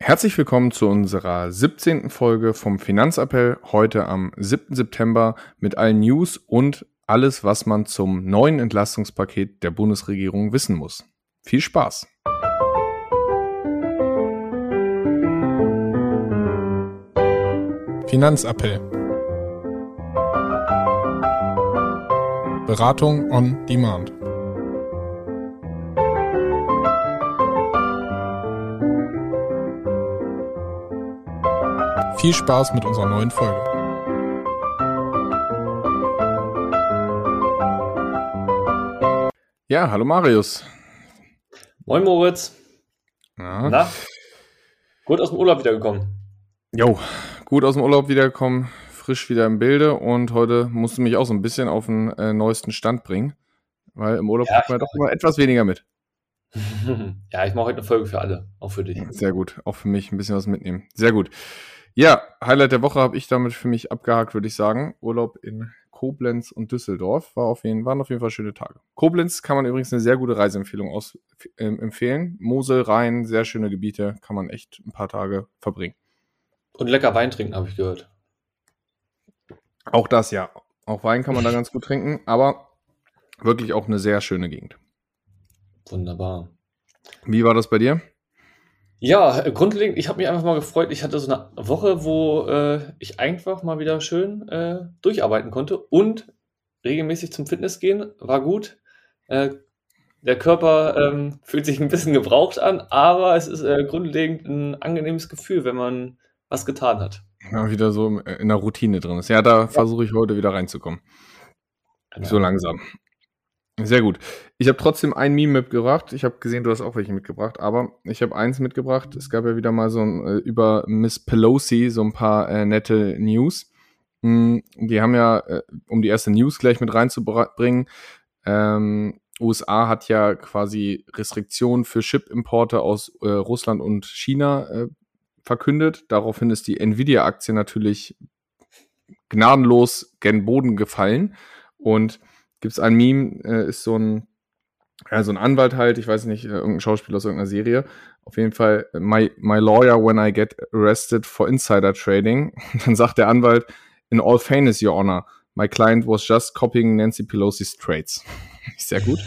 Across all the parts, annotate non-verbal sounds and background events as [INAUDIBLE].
Herzlich willkommen zu unserer 17. Folge vom Finanzappell heute am 7. September mit allen News und alles, was man zum neuen Entlastungspaket der Bundesregierung wissen muss. Viel Spaß! Finanzappell Beratung on Demand Viel Spaß mit unserer neuen Folge. Ja, hallo Marius. Moin Moritz. Na? Na? Gut aus dem Urlaub wiedergekommen. Jo, gut aus dem Urlaub wiedergekommen, frisch wieder im Bilde und heute musst du mich auch so ein bisschen auf den äh, neuesten Stand bringen, weil im Urlaub ja, man doch immer etwas weniger mit. [LAUGHS] ja, ich mache heute eine Folge für alle, auch für dich. Sehr gut, auch für mich ein bisschen was mitnehmen. Sehr gut. Ja, Highlight der Woche habe ich damit für mich abgehakt, würde ich sagen. Urlaub in Koblenz und Düsseldorf war auf jeden, waren auf jeden Fall schöne Tage. Koblenz kann man übrigens eine sehr gute Reiseempfehlung aus, äh, empfehlen. Mosel, Rhein, sehr schöne Gebiete, kann man echt ein paar Tage verbringen. Und lecker Wein trinken, habe ich gehört. Auch das, ja. Auch Wein kann man da [LAUGHS] ganz gut trinken, aber wirklich auch eine sehr schöne Gegend. Wunderbar. Wie war das bei dir? Ja, äh, grundlegend, ich habe mich einfach mal gefreut. Ich hatte so eine Woche, wo äh, ich einfach mal wieder schön äh, durcharbeiten konnte und regelmäßig zum Fitness gehen. War gut. Äh, der Körper ähm, fühlt sich ein bisschen gebraucht an, aber es ist äh, grundlegend ein angenehmes Gefühl, wenn man was getan hat. Ja, wieder so in der Routine drin ist. Ja, da ja. versuche ich heute wieder reinzukommen. Genau. So langsam. Sehr gut. Ich habe trotzdem ein Meme mitgebracht. Ich habe gesehen, du hast auch welche mitgebracht, aber ich habe eins mitgebracht. Es gab ja wieder mal so ein, äh, über Miss Pelosi so ein paar äh, nette News. Mm, die haben ja, äh, um die erste News gleich mit reinzubringen, ähm, USA hat ja quasi Restriktionen für Chip-Importe aus äh, Russland und China äh, verkündet. Daraufhin ist die Nvidia-Aktie natürlich gnadenlos gen Boden gefallen und gibt es ein Meme, äh, ist so ein, ja, so ein Anwalt halt, ich weiß nicht, äh, irgendein Schauspieler aus irgendeiner Serie. Auf jeden Fall, my, my lawyer when I get arrested for insider trading. [LAUGHS] Dann sagt der Anwalt, in all fairness, your honor, my client was just copying Nancy Pelosi's trades. [LAUGHS] Sehr gut.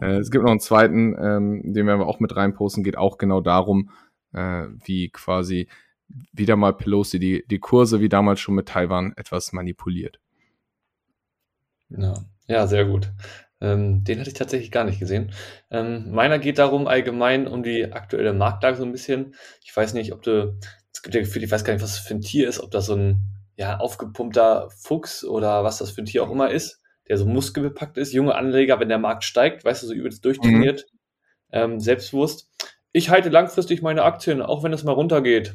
äh, es gibt noch einen zweiten, ähm, den werden wir auch mit reinposten, geht auch genau darum, äh, wie quasi wieder mal Pelosi die, die Kurse wie damals schon mit Taiwan etwas manipuliert. Ja. Ja, sehr gut. Ähm, den hatte ich tatsächlich gar nicht gesehen. Ähm, meiner geht darum allgemein um die aktuelle Marktlage so ein bisschen. Ich weiß nicht, ob du, es gibt ja Gefühl, ich weiß gar nicht, was das für ein Tier ist, ob das so ein ja, aufgepumpter Fuchs oder was das für ein Tier auch immer ist, der so muskelbepackt ist. Junge Anleger, wenn der Markt steigt, weißt du, so übelst durchtrainiert, mhm. ähm, selbstbewusst. Ich halte langfristig meine Aktien, auch wenn es mal runtergeht.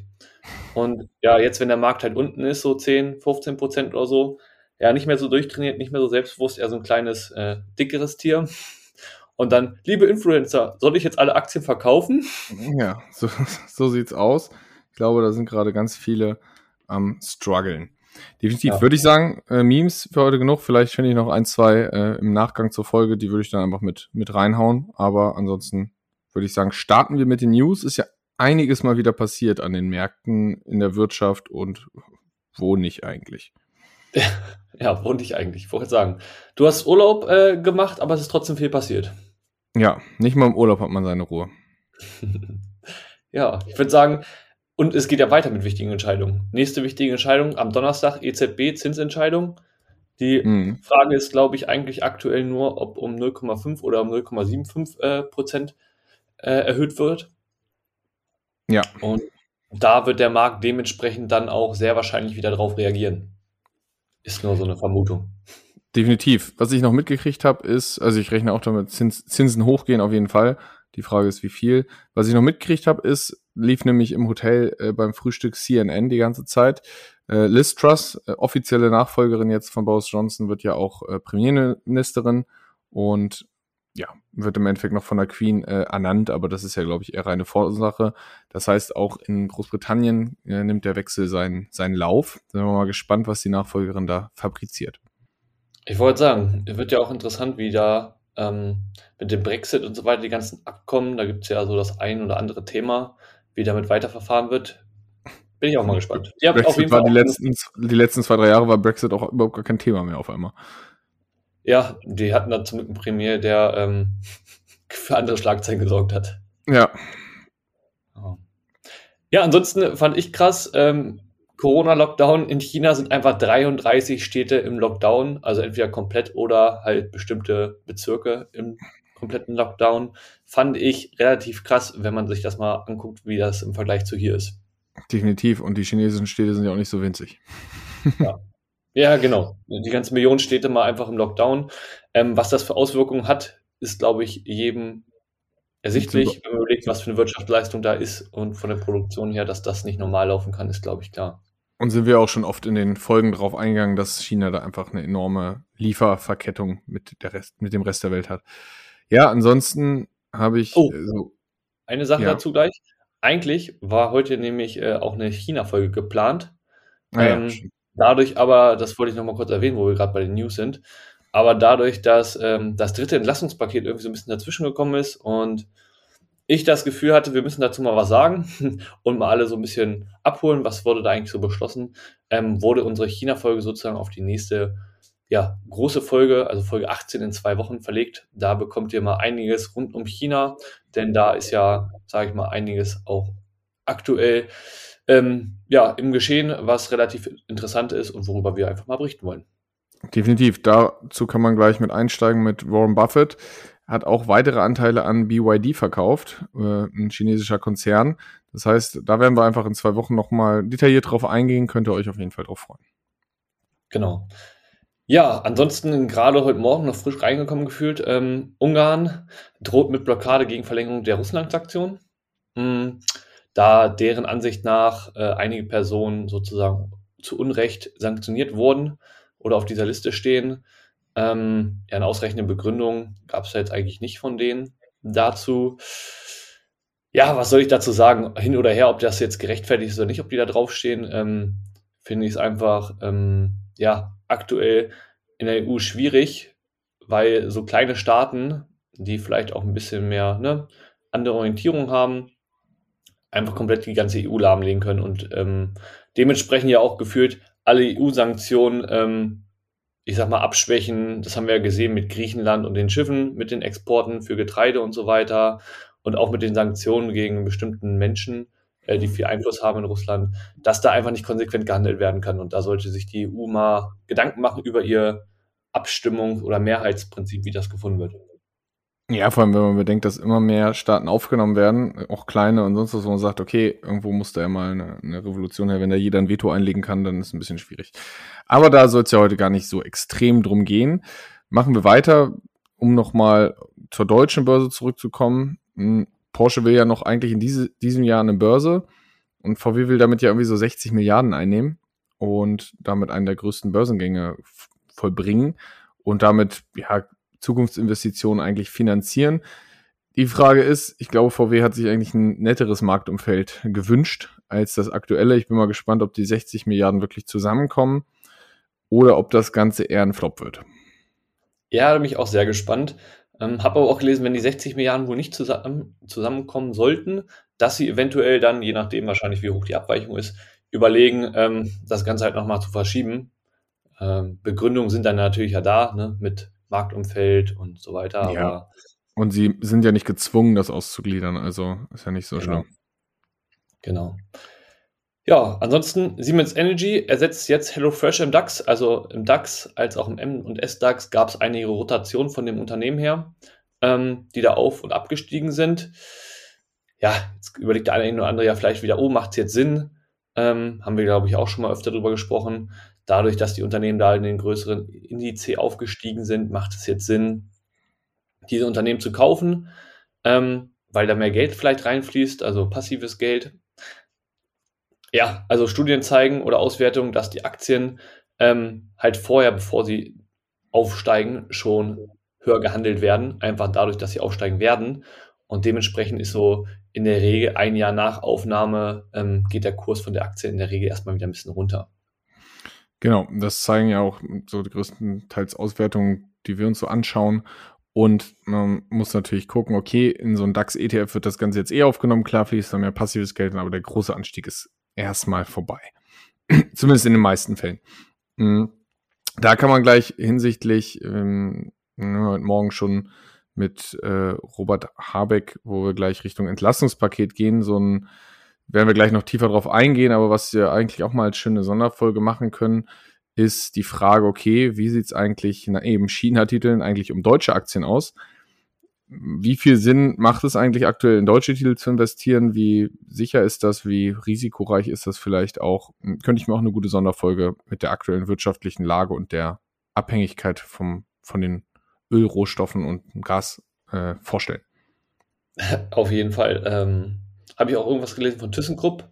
Und ja, jetzt, wenn der Markt halt unten ist, so 10, 15 Prozent oder so, ja, nicht mehr so durchtrainiert, nicht mehr so selbstbewusst, eher so ein kleines, äh, dickeres Tier. Und dann, liebe Influencer, soll ich jetzt alle Aktien verkaufen? Ja, [LAUGHS] so, so sieht's aus. Ich glaube, da sind gerade ganz viele am struggeln. Definitiv ja. würde ich sagen, äh, Memes für heute genug. Vielleicht finde ich noch ein, zwei äh, im Nachgang zur Folge, die würde ich dann einfach mit, mit reinhauen. Aber ansonsten würde ich sagen, starten wir mit den News. Ist ja einiges mal wieder passiert an den Märkten, in der Wirtschaft und wo nicht eigentlich. [LAUGHS] Ja, wo nicht eigentlich, ich wollte sagen. Du hast Urlaub äh, gemacht, aber es ist trotzdem viel passiert. Ja, nicht mal im Urlaub hat man seine Ruhe. [LAUGHS] ja, ich würde sagen, und es geht ja weiter mit wichtigen Entscheidungen. Nächste wichtige Entscheidung am Donnerstag, EZB, Zinsentscheidung. Die mhm. Frage ist, glaube ich, eigentlich aktuell nur, ob um 0,5 oder um 0,75 äh, Prozent äh, erhöht wird. Ja. Und da wird der Markt dementsprechend dann auch sehr wahrscheinlich wieder darauf reagieren. Ist nur so eine Vermutung. Definitiv. Was ich noch mitgekriegt habe, ist, also ich rechne auch damit, Zins, Zinsen hochgehen auf jeden Fall. Die Frage ist, wie viel. Was ich noch mitgekriegt habe, ist, lief nämlich im Hotel äh, beim Frühstück CNN die ganze Zeit. Äh, Liz Truss, äh, offizielle Nachfolgerin jetzt von Boris Johnson, wird ja auch äh, Premierministerin und ja, wird im Endeffekt noch von der Queen äh, ernannt, aber das ist ja, glaube ich, eher reine Vorsache. Das heißt, auch in Großbritannien äh, nimmt der Wechsel seinen, seinen Lauf. Sind wir mal gespannt, was die Nachfolgerin da fabriziert. Ich wollte sagen, es wird ja auch interessant, wie da ähm, mit dem Brexit und so weiter, die ganzen Abkommen, da gibt es ja so das ein oder andere Thema, wie damit weiterverfahren wird, bin ich auch mal gespannt. Ja, Brexit war die letzten, die letzten zwei, drei Jahre war Brexit auch überhaupt gar kein Thema mehr auf einmal. Ja, die hatten da zum Glück einen Premier, der ähm, [LAUGHS] für andere Schlagzeilen gesorgt hat. Ja. Ja, ansonsten fand ich krass, ähm, Corona-Lockdown in China sind einfach 33 Städte im Lockdown, also entweder komplett oder halt bestimmte Bezirke im kompletten Lockdown. Fand ich relativ krass, wenn man sich das mal anguckt, wie das im Vergleich zu hier ist. Definitiv. Und die chinesischen Städte sind ja auch nicht so winzig. Ja, [LAUGHS] ja genau. Die ganzen Millionen Städte mal einfach im Lockdown. Ähm, was das für Auswirkungen hat, ist, glaube ich, jedem ersichtlich. Wenn man überlegt, was für eine Wirtschaftsleistung da ist und von der Produktion her, dass das nicht normal laufen kann, ist, glaube ich, klar. Und sind wir auch schon oft in den Folgen darauf eingegangen, dass China da einfach eine enorme Lieferverkettung mit, der Rest, mit dem Rest der Welt hat. Ja, ansonsten habe ich. Oh, äh, so, eine Sache ja. dazu gleich. Eigentlich war heute nämlich äh, auch eine China-Folge geplant. Ah, ähm, ja, dadurch aber, das wollte ich nochmal kurz erwähnen, wo wir gerade bei den News sind, aber dadurch, dass ähm, das dritte Entlassungspaket irgendwie so ein bisschen dazwischen gekommen ist und ich das Gefühl hatte, wir müssen dazu mal was sagen [LAUGHS] und mal alle so ein bisschen abholen, was wurde da eigentlich so beschlossen, ähm, wurde unsere China-Folge sozusagen auf die nächste ja, große Folge, also Folge 18 in zwei Wochen verlegt. Da bekommt ihr mal einiges rund um China, denn da ist ja, sage ich mal, einiges auch aktuell ähm, ja, im Geschehen, was relativ interessant ist und worüber wir einfach mal berichten wollen. Definitiv. Dazu kann man gleich mit einsteigen mit Warren Buffett. Hat auch weitere Anteile an BYD verkauft, äh, ein chinesischer Konzern. Das heißt, da werden wir einfach in zwei Wochen nochmal detailliert drauf eingehen. Könnt ihr euch auf jeden Fall drauf freuen. Genau. Ja, ansonsten gerade heute Morgen noch frisch reingekommen gefühlt. Ähm, Ungarn droht mit Blockade gegen Verlängerung der Russland-Sanktionen, hm, da deren Ansicht nach äh, einige Personen sozusagen zu Unrecht sanktioniert wurden oder auf dieser Liste stehen. Ähm, ja, eine ausreichende Begründung gab es ja jetzt eigentlich nicht von denen dazu. Ja, was soll ich dazu sagen? Hin oder her, ob das jetzt gerechtfertigt ist oder nicht, ob die da draufstehen, ähm, finde ich es einfach, ähm, ja, aktuell in der EU schwierig, weil so kleine Staaten, die vielleicht auch ein bisschen mehr ne, andere Orientierung haben, einfach komplett die ganze EU lahmlegen können und ähm, dementsprechend ja auch gefühlt alle EU-Sanktionen, ähm, ich sag mal, abschwächen. Das haben wir ja gesehen mit Griechenland und den Schiffen, mit den Exporten für Getreide und so weiter und auch mit den Sanktionen gegen bestimmten Menschen äh, die viel Einfluss haben in Russland, dass da einfach nicht konsequent gehandelt werden kann. Und da sollte sich die EU mal Gedanken machen über ihr Abstimmung oder Mehrheitsprinzip, wie das gefunden wird. Ja, vor allem, wenn man bedenkt, dass immer mehr Staaten aufgenommen werden, auch kleine und sonst was, wo man sagt, okay, irgendwo muss da ja mal eine, eine Revolution her. Wenn da jeder ein Veto einlegen kann, dann ist es ein bisschen schwierig. Aber da soll es ja heute gar nicht so extrem drum gehen. Machen wir weiter, um nochmal zur deutschen Börse zurückzukommen. Hm, Porsche will ja noch eigentlich in diese, diesem Jahr eine Börse und VW will damit ja irgendwie so 60 Milliarden einnehmen und damit einen der größten Börsengänge vollbringen und damit ja Zukunftsinvestitionen eigentlich finanzieren. Die Frage ist, ich glaube, VW hat sich eigentlich ein netteres Marktumfeld gewünscht als das aktuelle. Ich bin mal gespannt, ob die 60 Milliarden wirklich zusammenkommen oder ob das Ganze eher ein Flop wird. Ja, da bin ich auch sehr gespannt. Ähm, Habe aber auch gelesen, wenn die 60 Milliarden wohl nicht zusammen, zusammenkommen sollten, dass sie eventuell dann, je nachdem wahrscheinlich wie hoch die Abweichung ist, überlegen, ähm, das Ganze halt nochmal zu verschieben. Ähm, Begründungen sind dann natürlich ja da, ne, mit Marktumfeld und so weiter. Ja. und sie sind ja nicht gezwungen, das auszugliedern, also ist ja nicht so genau. schlimm. Genau. Ja, ansonsten Siemens Energy ersetzt jetzt HelloFresh im DAX. Also im DAX als auch im M- und S-DAX gab es einige Rotationen von dem Unternehmen her, ähm, die da auf- und abgestiegen sind. Ja, jetzt überlegt der eine oder andere ja vielleicht wieder, oh, macht es jetzt Sinn? Ähm, haben wir, glaube ich, auch schon mal öfter darüber gesprochen. Dadurch, dass die Unternehmen da in den größeren Indiz aufgestiegen sind, macht es jetzt Sinn, diese Unternehmen zu kaufen, ähm, weil da mehr Geld vielleicht reinfließt, also passives Geld. Ja, also Studien zeigen oder Auswertungen, dass die Aktien ähm, halt vorher, bevor sie aufsteigen, schon höher gehandelt werden, einfach dadurch, dass sie aufsteigen werden. Und dementsprechend ist so in der Regel ein Jahr nach Aufnahme ähm, geht der Kurs von der Aktie in der Regel erstmal wieder ein bisschen runter. Genau, das zeigen ja auch so die größten Teils Auswertungen, die wir uns so anschauen. Und man muss natürlich gucken, okay, in so einem DAX-ETF wird das Ganze jetzt eh aufgenommen. Klar fließt da mehr passives Geld, aber der große Anstieg ist erstmal vorbei. [CLEARS THROAT] Zumindest in den meisten Fällen. Mhm. Da kann man gleich hinsichtlich, ähm, heute Morgen schon mit äh, Robert Habeck, wo wir gleich Richtung Entlastungspaket gehen, so ein, werden wir gleich noch tiefer drauf eingehen, aber was wir eigentlich auch mal als schöne Sonderfolge machen können, ist die Frage, okay, wie sieht es eigentlich na, eben China-Titeln eigentlich um deutsche Aktien aus? Wie viel Sinn macht es eigentlich aktuell in deutsche Titel zu investieren? Wie sicher ist das? Wie risikoreich ist das vielleicht auch? Hm, könnte ich mir auch eine gute Sonderfolge mit der aktuellen wirtschaftlichen Lage und der Abhängigkeit vom, von den Ölrohstoffen und Gas äh, vorstellen. Auf jeden Fall. Ähm, Habe ich auch irgendwas gelesen von ThyssenKrupp.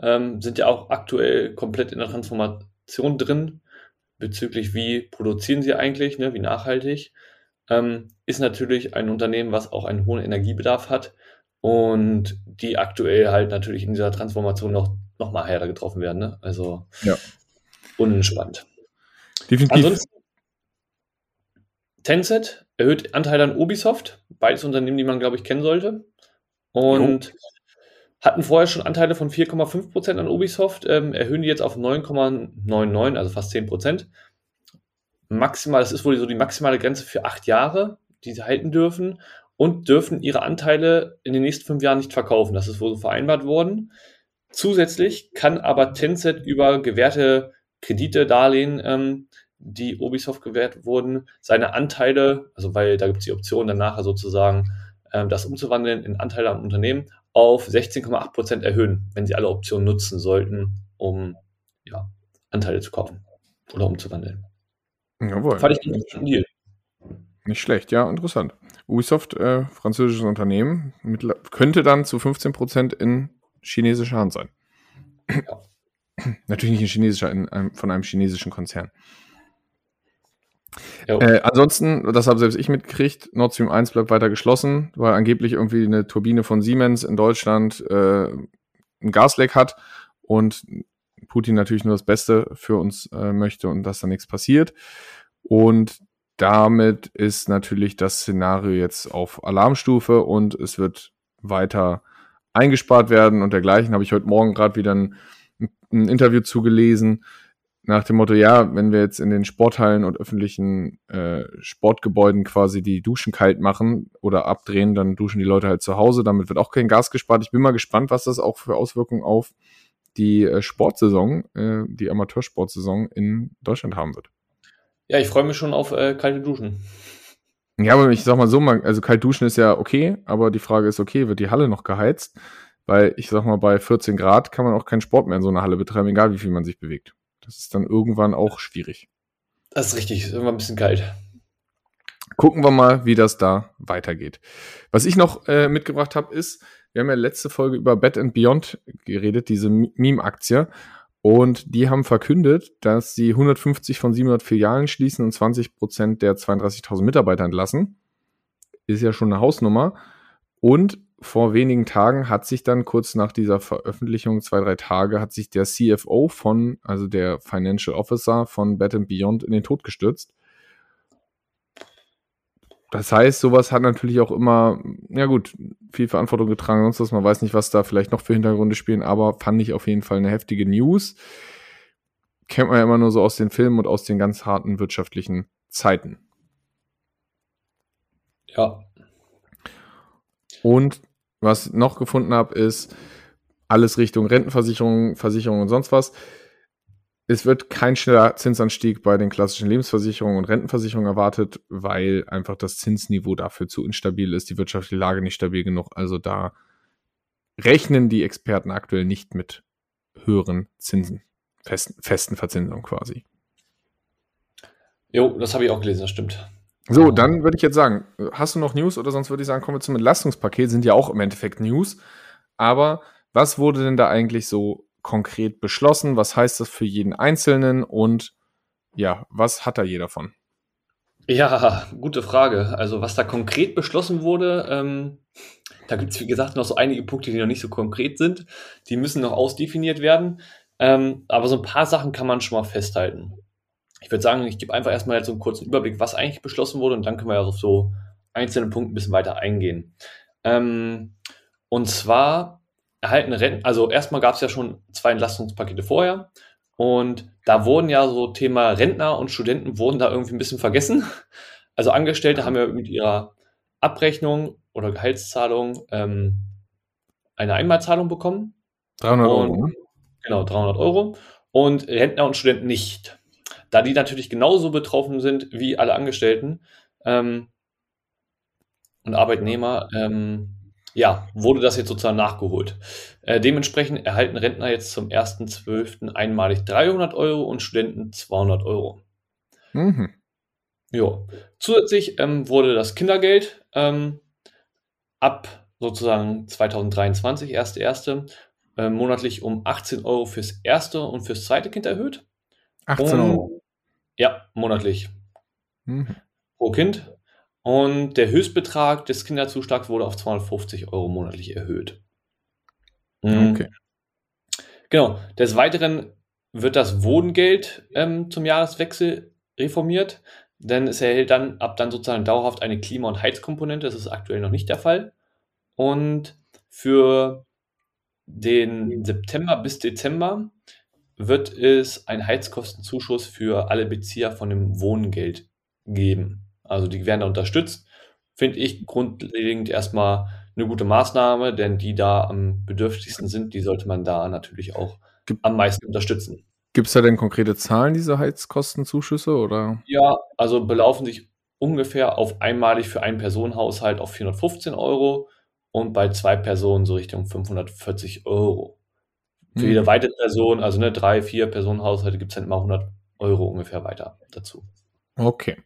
Ähm, sind ja auch aktuell komplett in der Transformation drin bezüglich, wie produzieren sie eigentlich, ne, wie nachhaltig, ähm, ist natürlich ein Unternehmen, was auch einen hohen Energiebedarf hat und die aktuell halt natürlich in dieser Transformation noch, noch mal härter getroffen werden. Ne? Also ja. unentspannt. Definitiv. Ansonsten, Tencent erhöht Anteil an Ubisoft, beides Unternehmen, die man, glaube ich, kennen sollte. Und jo hatten vorher schon Anteile von 4,5% an Ubisoft, ähm, erhöhen die jetzt auf 9,99, also fast 10%. Maximal, das ist wohl so die maximale Grenze für acht Jahre, die sie halten dürfen und dürfen ihre Anteile in den nächsten fünf Jahren nicht verkaufen. Das ist wohl so vereinbart worden. Zusätzlich kann aber Tencent über gewährte Kredite, Darlehen, ähm, die Ubisoft gewährt wurden, seine Anteile, also weil da gibt es die Option dann nachher sozusagen, ähm, das umzuwandeln in Anteile am Unternehmen, auf 16,8 Prozent erhöhen, wenn sie alle Optionen nutzen sollten, um ja, Anteile zu kaufen oder umzuwandeln. Jawohl. Fand ich einen Deal. Nicht schlecht, ja, interessant. Ubisoft, äh, französisches Unternehmen, mit, könnte dann zu 15 Prozent in chinesischer Hand sein. Ja. [CLEARS THROAT] Natürlich nicht in chinesischer, in einem, von einem chinesischen Konzern. Äh, ansonsten, das habe selbst ich mitgekriegt, Nord Stream 1 bleibt weiter geschlossen, weil angeblich irgendwie eine Turbine von Siemens in Deutschland äh, ein Gasleck hat und Putin natürlich nur das Beste für uns äh, möchte und dass da nichts passiert. Und damit ist natürlich das Szenario jetzt auf Alarmstufe und es wird weiter eingespart werden und dergleichen. Habe ich heute Morgen gerade wieder ein, ein Interview zugelesen nach dem Motto, ja, wenn wir jetzt in den Sporthallen und öffentlichen äh, Sportgebäuden quasi die Duschen kalt machen oder abdrehen, dann duschen die Leute halt zu Hause. Damit wird auch kein Gas gespart. Ich bin mal gespannt, was das auch für Auswirkungen auf die äh, Sportsaison, äh, die Amateursportsaison in Deutschland haben wird. Ja, ich freue mich schon auf äh, kalte Duschen. Ja, aber ich sag mal so, also kalt duschen ist ja okay, aber die Frage ist, okay, wird die Halle noch geheizt? Weil ich sag mal, bei 14 Grad kann man auch keinen Sport mehr in so einer Halle betreiben, egal wie viel man sich bewegt. Das ist dann irgendwann auch schwierig. Das ist richtig, ist immer ein bisschen kalt. Gucken wir mal, wie das da weitergeht. Was ich noch äh, mitgebracht habe, ist, wir haben ja letzte Folge über Bed and Beyond geredet, diese Meme-Aktie. Und die haben verkündet, dass sie 150 von 700 Filialen schließen und 20 Prozent der 32.000 Mitarbeiter entlassen. Ist ja schon eine Hausnummer. Und vor wenigen Tagen hat sich dann kurz nach dieser Veröffentlichung, zwei, drei Tage, hat sich der CFO von, also der Financial Officer von Bed Beyond in den Tod gestürzt. Das heißt, sowas hat natürlich auch immer, ja gut, viel Verantwortung getragen, sonst was. Man weiß nicht, was da vielleicht noch für Hintergründe spielen, aber fand ich auf jeden Fall eine heftige News. Kennt man ja immer nur so aus den Filmen und aus den ganz harten wirtschaftlichen Zeiten. Ja, und was noch gefunden habe, ist alles Richtung Rentenversicherung, Versicherung und sonst was. Es wird kein schneller Zinsanstieg bei den klassischen Lebensversicherungen und Rentenversicherungen erwartet, weil einfach das Zinsniveau dafür zu instabil ist, die wirtschaftliche Lage nicht stabil genug. Also da rechnen die Experten aktuell nicht mit höheren Zinsen, festen, festen Verzinsung quasi. Jo, das habe ich auch gelesen, das stimmt. So, dann würde ich jetzt sagen, hast du noch News oder sonst würde ich sagen, kommen wir zum Entlastungspaket, sind ja auch im Endeffekt News. Aber was wurde denn da eigentlich so konkret beschlossen? Was heißt das für jeden Einzelnen und ja, was hat da jeder von? Ja, gute Frage. Also was da konkret beschlossen wurde, ähm, da gibt es wie gesagt noch so einige Punkte, die noch nicht so konkret sind. Die müssen noch ausdefiniert werden. Ähm, aber so ein paar Sachen kann man schon mal festhalten ich würde sagen, ich gebe einfach erstmal jetzt so einen kurzen Überblick, was eigentlich beschlossen wurde und dann können wir ja auf so einzelnen Punkten ein bisschen weiter eingehen. Ähm, und zwar erhalten Renten, also erstmal gab es ja schon zwei Entlastungspakete vorher und da wurden ja so Thema Rentner und Studenten wurden da irgendwie ein bisschen vergessen. Also Angestellte haben ja mit ihrer Abrechnung oder Gehaltszahlung ähm, eine Einmalzahlung bekommen. 300 Euro. Ne? Genau, 300 Euro. Und Rentner und Studenten nicht. Da die natürlich genauso betroffen sind wie alle Angestellten ähm, und Arbeitnehmer, ähm, ja, wurde das jetzt sozusagen nachgeholt. Äh, dementsprechend erhalten Rentner jetzt zum 1.12. einmalig 300 Euro und Studenten 200 Euro. Mhm. Ja. Zusätzlich ähm, wurde das Kindergeld ähm, ab sozusagen 2023, erste erste, äh, monatlich um 18 Euro fürs erste und fürs zweite Kind erhöht. 18 Euro? Ja, monatlich. Mhm. Pro Kind. Und der Höchstbetrag des Kinderzuschlags wurde auf 250 Euro monatlich erhöht. Mhm. Okay. Genau. Des Weiteren wird das Wohngeld ähm, zum Jahreswechsel reformiert, denn es erhält dann ab dann sozusagen dauerhaft eine Klima- und Heizkomponente. Das ist aktuell noch nicht der Fall. Und für den September bis Dezember wird es einen Heizkostenzuschuss für alle Bezieher von dem Wohngeld geben. Also die werden da unterstützt. Finde ich grundlegend erstmal eine gute Maßnahme, denn die da am bedürftigsten sind, die sollte man da natürlich auch am meisten unterstützen. Gibt es da denn konkrete Zahlen, diese Heizkostenzuschüsse? Oder? Ja, also belaufen sich ungefähr auf einmalig für einen Personenhaushalt auf 415 Euro und bei zwei Personen so Richtung 540 Euro. Für jede weitere Person, also ne, drei, vier Personenhaushalte, gibt es dann immer 100 Euro ungefähr weiter dazu. Okay,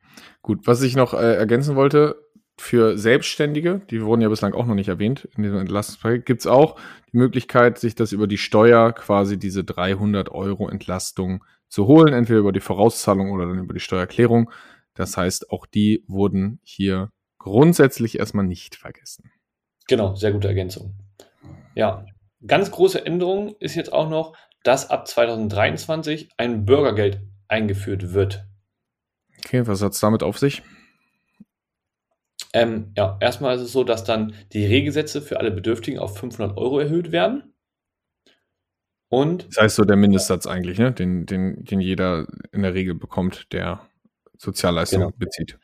gut. Was ich noch äh, ergänzen wollte, für Selbstständige, die wurden ja bislang auch noch nicht erwähnt in diesem Entlastungspaket, gibt es auch die Möglichkeit, sich das über die Steuer quasi diese 300 Euro Entlastung zu holen, entweder über die Vorauszahlung oder dann über die Steuererklärung. Das heißt, auch die wurden hier grundsätzlich erstmal nicht vergessen. Genau, sehr gute Ergänzung. Ja, ganz große Änderung ist jetzt auch noch, dass ab 2023 ein Bürgergeld eingeführt wird. Okay, was hat es damit auf sich? Ähm, ja, erstmal ist es so, dass dann die Regelsätze für alle Bedürftigen auf 500 Euro erhöht werden. Und das heißt so der Mindestsatz eigentlich, ne? den, den, den jeder in der Regel bekommt, der Sozialleistungen genau. bezieht.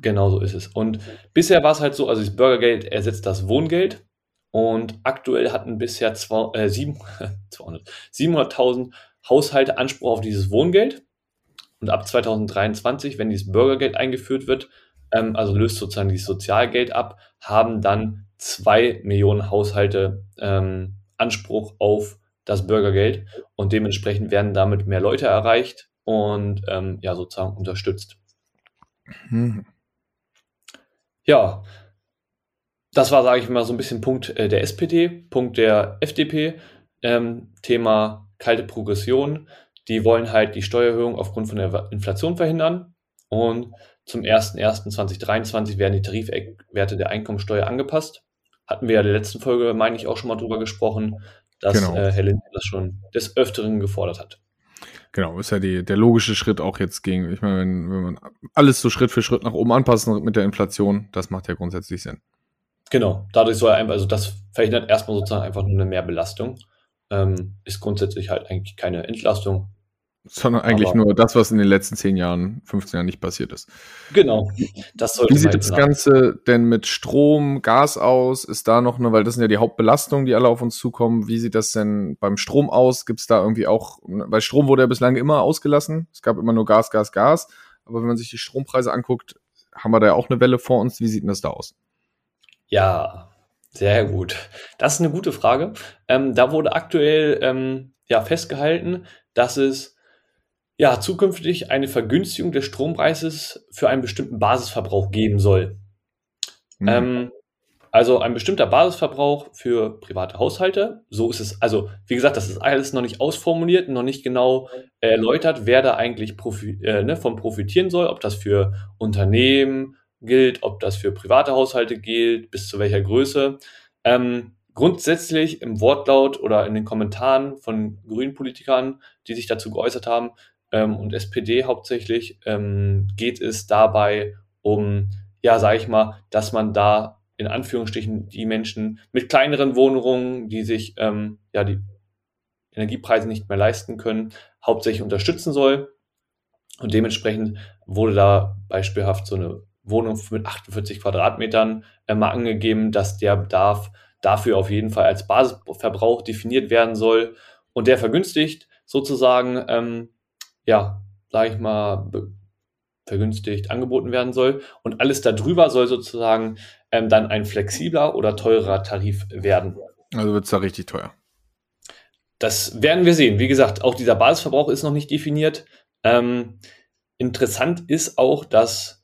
Genau so ist es. Und bisher war es halt so, also das Bürgergeld ersetzt das Wohngeld. Und aktuell hatten bisher zwei, äh, 700.000 [LAUGHS] Haushalte Anspruch auf dieses Wohngeld. Und ab 2023, wenn dieses Bürgergeld eingeführt wird, ähm, also löst sozusagen dieses Sozialgeld ab, haben dann zwei Millionen Haushalte ähm, Anspruch auf das Bürgergeld und dementsprechend werden damit mehr Leute erreicht und ähm, ja sozusagen unterstützt. Hm. Ja, das war, sage ich mal, so ein bisschen Punkt äh, der SPD, Punkt der FDP, ähm, Thema kalte Progression. Die wollen halt die Steuererhöhung aufgrund von der Inflation verhindern und zum 01.01.2023 werden die Tarifwerte der Einkommensteuer angepasst. Hatten wir ja in der letzten Folge, meine ich, auch schon mal drüber gesprochen, dass genau. äh, Herr Lindner das schon des Öfteren gefordert hat. Genau, ist ja die, der logische Schritt auch jetzt gegen, ich meine, wenn, wenn man alles so Schritt für Schritt nach oben anpassen mit der Inflation, das macht ja grundsätzlich Sinn. Genau, dadurch soll er einfach, also das verhindert erstmal sozusagen einfach nur eine Mehrbelastung. Ähm, ist grundsätzlich halt eigentlich keine Entlastung, sondern eigentlich nur das, was in den letzten 10 Jahren, 15 Jahren nicht passiert ist. Genau. Das Wie sieht das Ganze denn mit Strom, Gas aus? Ist da noch eine, weil das sind ja die Hauptbelastungen, die alle auf uns zukommen. Wie sieht das denn beim Strom aus? Gibt es da irgendwie auch, weil Strom wurde ja bislang immer ausgelassen. Es gab immer nur Gas, Gas, Gas. Aber wenn man sich die Strompreise anguckt, haben wir da ja auch eine Welle vor uns. Wie sieht denn das da aus? Ja, sehr gut. Das ist eine gute Frage. Ähm, da wurde aktuell ähm, ja festgehalten, dass es ja, zukünftig eine Vergünstigung des Strompreises für einen bestimmten Basisverbrauch geben soll. Mhm. Ähm, also ein bestimmter Basisverbrauch für private Haushalte. So ist es. Also, wie gesagt, das ist alles noch nicht ausformuliert, noch nicht genau erläutert, wer da eigentlich profi äh, ne, von profitieren soll, ob das für Unternehmen gilt, ob das für private Haushalte gilt, bis zu welcher Größe. Ähm, grundsätzlich im Wortlaut oder in den Kommentaren von grünen Politikern, die sich dazu geäußert haben, ähm, und SPD hauptsächlich ähm, geht es dabei um ja, sage ich mal, dass man da in Anführungsstrichen die Menschen mit kleineren Wohnungen, die sich ähm, ja die Energiepreise nicht mehr leisten können, hauptsächlich unterstützen soll. Und dementsprechend wurde da beispielhaft so eine Wohnung mit 48 Quadratmetern äh, mal angegeben, dass der Bedarf dafür auf jeden Fall als Basisverbrauch definiert werden soll und der vergünstigt sozusagen, ähm, ja, sage ich mal, vergünstigt angeboten werden soll. Und alles darüber soll sozusagen ähm, dann ein flexibler oder teurer Tarif werden. Also wird es da richtig teuer. Das werden wir sehen. Wie gesagt, auch dieser Basisverbrauch ist noch nicht definiert. Ähm, interessant ist auch, dass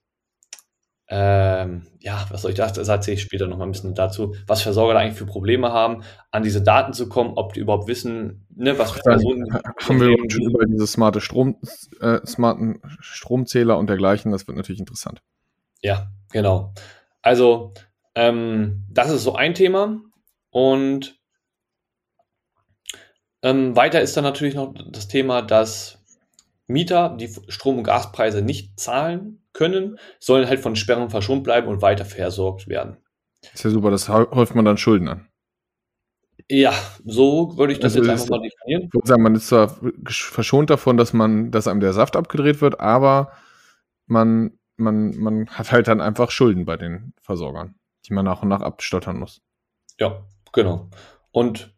ähm, ja, was soll ich das? Das erzähle ich später noch mal ein bisschen dazu, was Versorger da eigentlich für Probleme haben, an diese Daten zu kommen, ob die überhaupt wissen, ne, was für Personen. Haben wir schon über diese smarte Strom, äh, smarten Stromzähler und dergleichen, das wird natürlich interessant. Ja, genau. Also, ähm, das ist so ein Thema. Und ähm, weiter ist dann natürlich noch das Thema, dass Mieter die Strom- und Gaspreise nicht zahlen können, sollen halt von Sperren verschont bleiben und weiter versorgt werden. Ist ja super, das häuft man dann Schulden an. Ja, so würde ich das also jetzt einfach mal definieren. Ich würde sagen, man ist zwar verschont davon, dass man, dass einem der Saft abgedreht wird, aber man, man, man hat halt dann einfach Schulden bei den Versorgern, die man nach und nach abstottern muss. Ja, genau. Und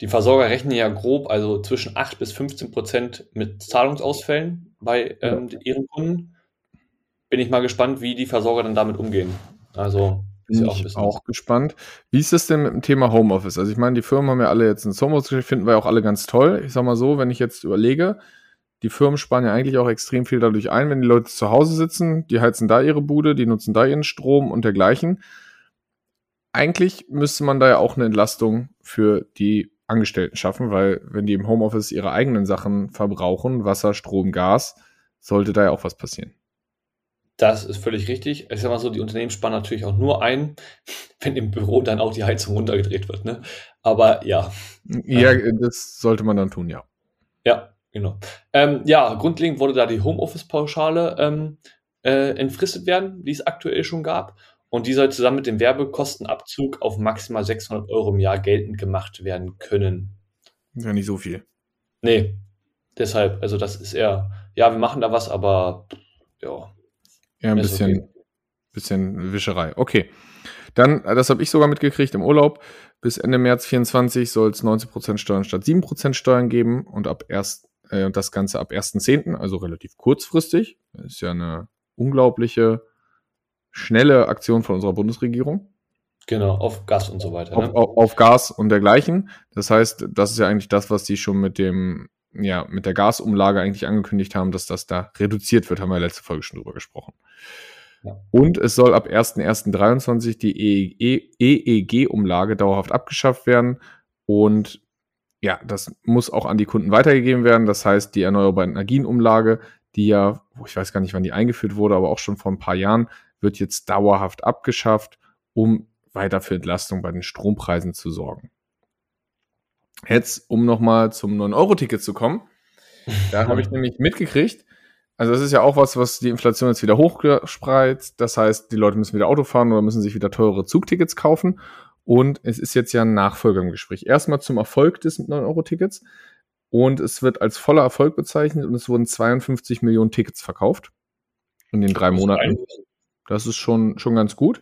die Versorger rechnen ja grob, also zwischen 8 bis 15 Prozent mit Zahlungsausfällen bei ähm, ja. ihren Kunden. Bin ich mal gespannt, wie die Versorger dann damit umgehen. Also bin ich auch, auch gespannt. Wie ist es denn mit dem Thema Homeoffice? Also ich meine, die Firmen haben ja alle jetzt ein Homeoffice, finden wir auch alle ganz toll. Ich sag mal so, wenn ich jetzt überlege, die Firmen sparen ja eigentlich auch extrem viel dadurch ein, wenn die Leute zu Hause sitzen, die heizen da ihre Bude, die nutzen da ihren Strom und dergleichen. Eigentlich müsste man da ja auch eine Entlastung für die Angestellten schaffen, weil wenn die im Homeoffice ihre eigenen Sachen verbrauchen, Wasser, Strom, Gas, sollte da ja auch was passieren. Das ist völlig richtig. Ich sag mal so, die Unternehmen sparen natürlich auch nur ein, [LAUGHS] wenn im Büro dann auch die Heizung runtergedreht wird. Ne? Aber ja. Ja, ähm, das sollte man dann tun, ja. Ja, genau. Ähm, ja, grundlegend wurde da die Homeoffice-Pauschale ähm, äh, entfristet werden, die es aktuell schon gab. Und die soll zusammen mit dem Werbekostenabzug auf maximal 600 Euro im Jahr geltend gemacht werden können. Ja, nicht so viel. Nee, deshalb, also das ist eher, ja, wir machen da was, aber ja. Ja, ein bisschen, okay. bisschen Wischerei. Okay. Dann, äh, das habe ich sogar mitgekriegt im Urlaub. Bis Ende März 24 soll es 19% Steuern statt 7% Steuern geben und ab erst, äh, das Ganze ab 1.10., also relativ kurzfristig. Das ist ja eine unglaubliche schnelle Aktion von unserer Bundesregierung. Genau, auf Gas und so weiter. Ne? Auf, auf, auf, Gas und dergleichen. Das heißt, das ist ja eigentlich das, was die schon mit dem, ja, mit der Gasumlage eigentlich angekündigt haben, dass das da reduziert wird, haben wir letzte Folge schon drüber gesprochen. Ja. Und es soll ab 1.1.23 die EEG-Umlage dauerhaft abgeschafft werden. Und ja, das muss auch an die Kunden weitergegeben werden. Das heißt, die Erneuerbaren Energien-Umlage, die ja, ich weiß gar nicht, wann die eingeführt wurde, aber auch schon vor ein paar Jahren, wird jetzt dauerhaft abgeschafft, um weiter für Entlastung bei den Strompreisen zu sorgen. Jetzt, um nochmal zum 9-Euro-Ticket zu kommen, da habe ich [LAUGHS] nämlich mitgekriegt, also das ist ja auch was, was die Inflation jetzt wieder hochspreizt. Das heißt, die Leute müssen wieder Auto fahren oder müssen sich wieder teure Zugtickets kaufen. Und es ist jetzt ja ein Nachfolger im Gespräch. Erstmal zum Erfolg des 9-Euro-Tickets. Und es wird als voller Erfolg bezeichnet und es wurden 52 Millionen Tickets verkauft in den drei Monaten. Das ist schon, schon ganz gut.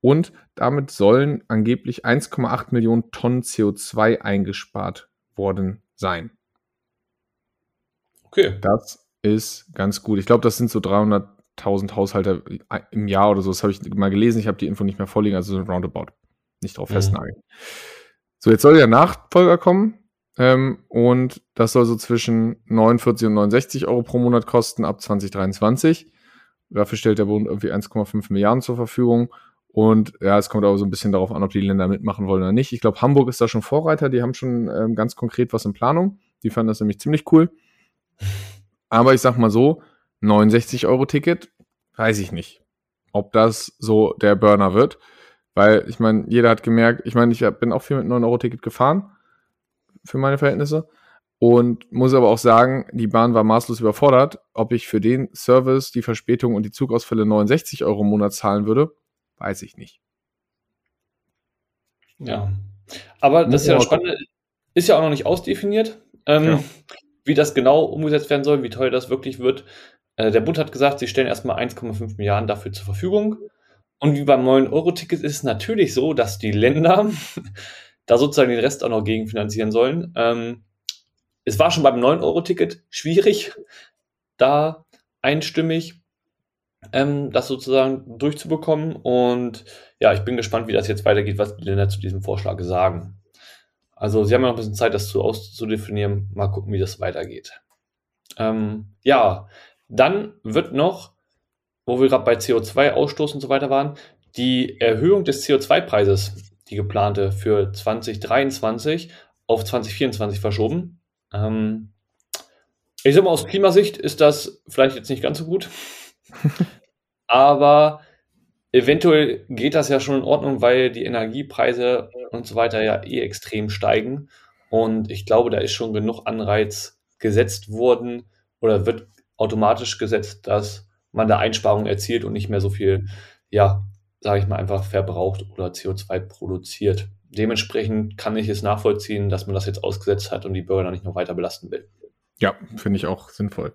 Und damit sollen angeblich 1,8 Millionen Tonnen CO2 eingespart worden sein. Okay. Das ist ganz gut. Ich glaube, das sind so 300.000 Haushalte im Jahr oder so. Das habe ich mal gelesen. Ich habe die Info nicht mehr vorliegen, also so ein Roundabout. Nicht drauf mhm. festnageln. So, jetzt soll der Nachfolger kommen. Ähm, und das soll so zwischen 49 und 69 Euro pro Monat kosten ab 2023. Dafür stellt der Bund irgendwie 1,5 Milliarden zur Verfügung. Und ja, es kommt aber so ein bisschen darauf an, ob die Länder mitmachen wollen oder nicht. Ich glaube, Hamburg ist da schon Vorreiter. Die haben schon ähm, ganz konkret was in Planung. Die fanden das nämlich ziemlich cool. Aber ich sag mal so, 69 Euro Ticket, weiß ich nicht, ob das so der Burner wird. Weil ich meine, jeder hat gemerkt, ich meine, ich bin auch viel mit 9 Euro Ticket gefahren für meine Verhältnisse. Und muss aber auch sagen, die Bahn war maßlos überfordert. Ob ich für den Service, die Verspätung und die Zugausfälle 69 Euro im Monat zahlen würde, weiß ich nicht. Ja. Aber das ist ja das Spannende, ist ja auch noch nicht ausdefiniert, ähm, ja. wie das genau umgesetzt werden soll, wie teuer das wirklich wird. Äh, der Bund hat gesagt, sie stellen erstmal 1,5 Milliarden dafür zur Verfügung. Und wie beim 9-Euro-Ticket ist es natürlich so, dass die Länder [LAUGHS] da sozusagen den Rest auch noch gegenfinanzieren sollen. Ähm, es war schon beim 9-Euro-Ticket schwierig, da einstimmig ähm, das sozusagen durchzubekommen. Und ja, ich bin gespannt, wie das jetzt weitergeht, was die Länder zu diesem Vorschlag sagen. Also sie haben ja noch ein bisschen Zeit, das zu auszudefinieren. Mal gucken, wie das weitergeht. Ähm, ja, dann wird noch, wo wir gerade bei CO2-Ausstoß und so weiter waren, die Erhöhung des CO2-Preises, die geplante für 2023 auf 2024 verschoben. Ähm, ich sag mal, aus Klimasicht ist das vielleicht jetzt nicht ganz so gut. [LAUGHS] Aber eventuell geht das ja schon in Ordnung, weil die Energiepreise und so weiter ja eh extrem steigen. Und ich glaube, da ist schon genug Anreiz gesetzt worden oder wird automatisch gesetzt, dass man da Einsparungen erzielt und nicht mehr so viel, ja, sage ich mal, einfach verbraucht oder CO2 produziert. Dementsprechend kann ich es nachvollziehen, dass man das jetzt ausgesetzt hat und die Bürger dann nicht noch weiter belasten will. Ja, finde ich auch sinnvoll.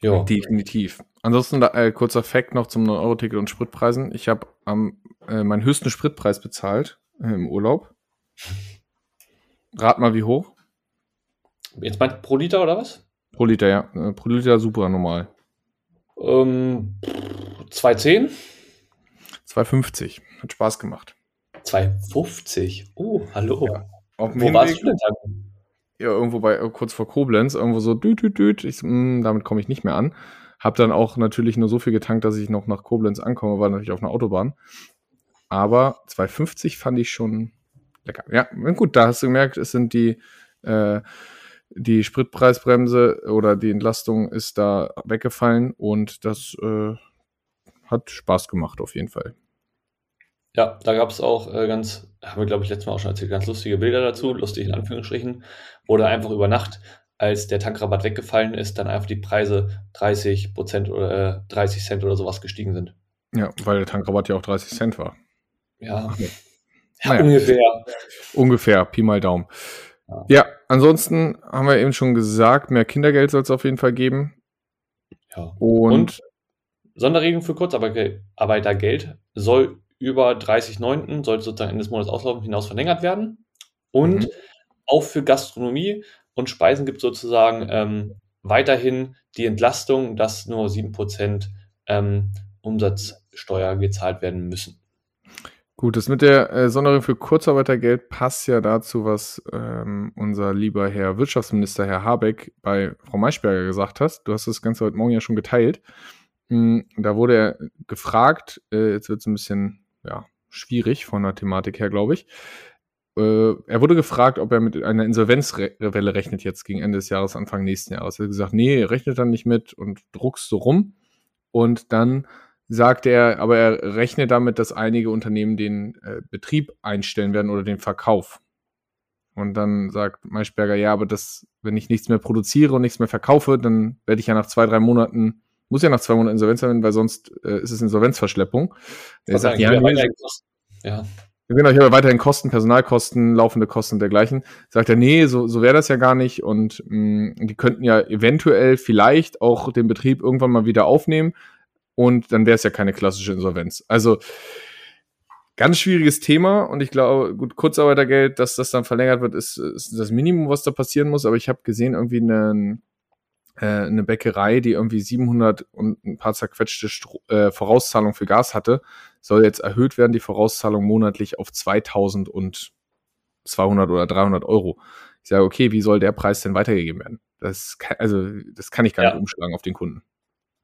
Ja. Definitiv. Ansonsten da, äh, kurzer Fact noch zum 9-Euro-Ticket und Spritpreisen. Ich habe äh, meinen höchsten Spritpreis bezahlt äh, im Urlaub. Rat mal, wie hoch? Jetzt meint pro Liter oder was? Pro Liter, ja. Äh, pro Liter super normal. Ähm, 2,10? 2,50. Hat Spaß gemacht. 2,50? Oh, hallo. Ja. Auf Wo warst du denn dann? ja, irgendwo bei äh, kurz vor Koblenz, irgendwo so düt, düt, düt. Ich, mh, hm, damit komme ich nicht mehr an. Hab dann auch natürlich nur so viel getankt, dass ich noch nach Koblenz ankomme, war natürlich auf einer Autobahn. Aber 250 fand ich schon lecker. Ja, gut, da hast du gemerkt, es sind die, äh, die Spritpreisbremse oder die Entlastung ist da weggefallen und das äh, hat Spaß gemacht auf jeden Fall. Ja, da gab es auch äh, ganz, haben wir glaube ich letztes Mal auch schon erzählt, ganz lustige Bilder dazu, lustig in Anführungsstrichen, wo da einfach über Nacht, als der Tankrabatt weggefallen ist, dann einfach die Preise 30 Prozent oder äh, 30 Cent oder sowas gestiegen sind. Ja, weil der Tankrabatt ja auch 30 Cent war. Ja, ja naja. ungefähr. Ungefähr, Pi mal Daumen. Ja. ja, ansonsten haben wir eben schon gesagt, mehr Kindergeld soll es auf jeden Fall geben. Ja. Und, Und Sonderregelung für Kurzarbeitergeld soll über 30.9. sollte sozusagen Ende des Monats auslaufen, hinaus verlängert werden. Und mhm. auch für Gastronomie und Speisen gibt es sozusagen ähm, weiterhin die Entlastung, dass nur 7% ähm, Umsatzsteuer gezahlt werden müssen. Gut, das mit der äh, Sonderung für Kurzarbeitergeld passt ja dazu, was ähm, unser lieber Herr Wirtschaftsminister, Herr Habeck, bei Frau Maischberger gesagt hat. Du hast das Ganze heute Morgen ja schon geteilt. Mhm, da wurde er gefragt, äh, jetzt wird es ein bisschen ja, schwierig von der Thematik her, glaube ich. Äh, er wurde gefragt, ob er mit einer Insolvenzwelle rechnet jetzt gegen Ende des Jahres, Anfang nächsten Jahres. Er hat gesagt, nee, rechnet dann nicht mit und druckst so rum. Und dann sagt er, aber er rechnet damit, dass einige Unternehmen den äh, Betrieb einstellen werden oder den Verkauf. Und dann sagt Maischberger, ja, aber das, wenn ich nichts mehr produziere und nichts mehr verkaufe, dann werde ich ja nach zwei, drei Monaten muss ja nach zwei Monaten Insolvenz sein, weil sonst äh, ist es Insolvenzverschleppung. Er sagt, ja, ja. Genau, ich habe weiterhin Kosten, Personalkosten, laufende Kosten und dergleichen. Sagt er, nee, so, so wäre das ja gar nicht. Und mh, mm, die könnten ja eventuell vielleicht auch den Betrieb irgendwann mal wieder aufnehmen. Und dann wäre es ja keine klassische Insolvenz. Also ganz schwieriges Thema. Und ich glaube, gut, Kurzarbeitergeld, dass das dann verlängert wird, ist, ist das Minimum, was da passieren muss. Aber ich habe gesehen, irgendwie einen äh, eine Bäckerei, die irgendwie 700 und ein paar zerquetschte Stro äh, Vorauszahlung für Gas hatte, soll jetzt erhöht werden, die Vorauszahlung monatlich auf 2000 und 200 oder 300 Euro. Ich sage, okay, wie soll der Preis denn weitergegeben werden? Das kann, also, das kann ich gar ja. nicht umschlagen auf den Kunden.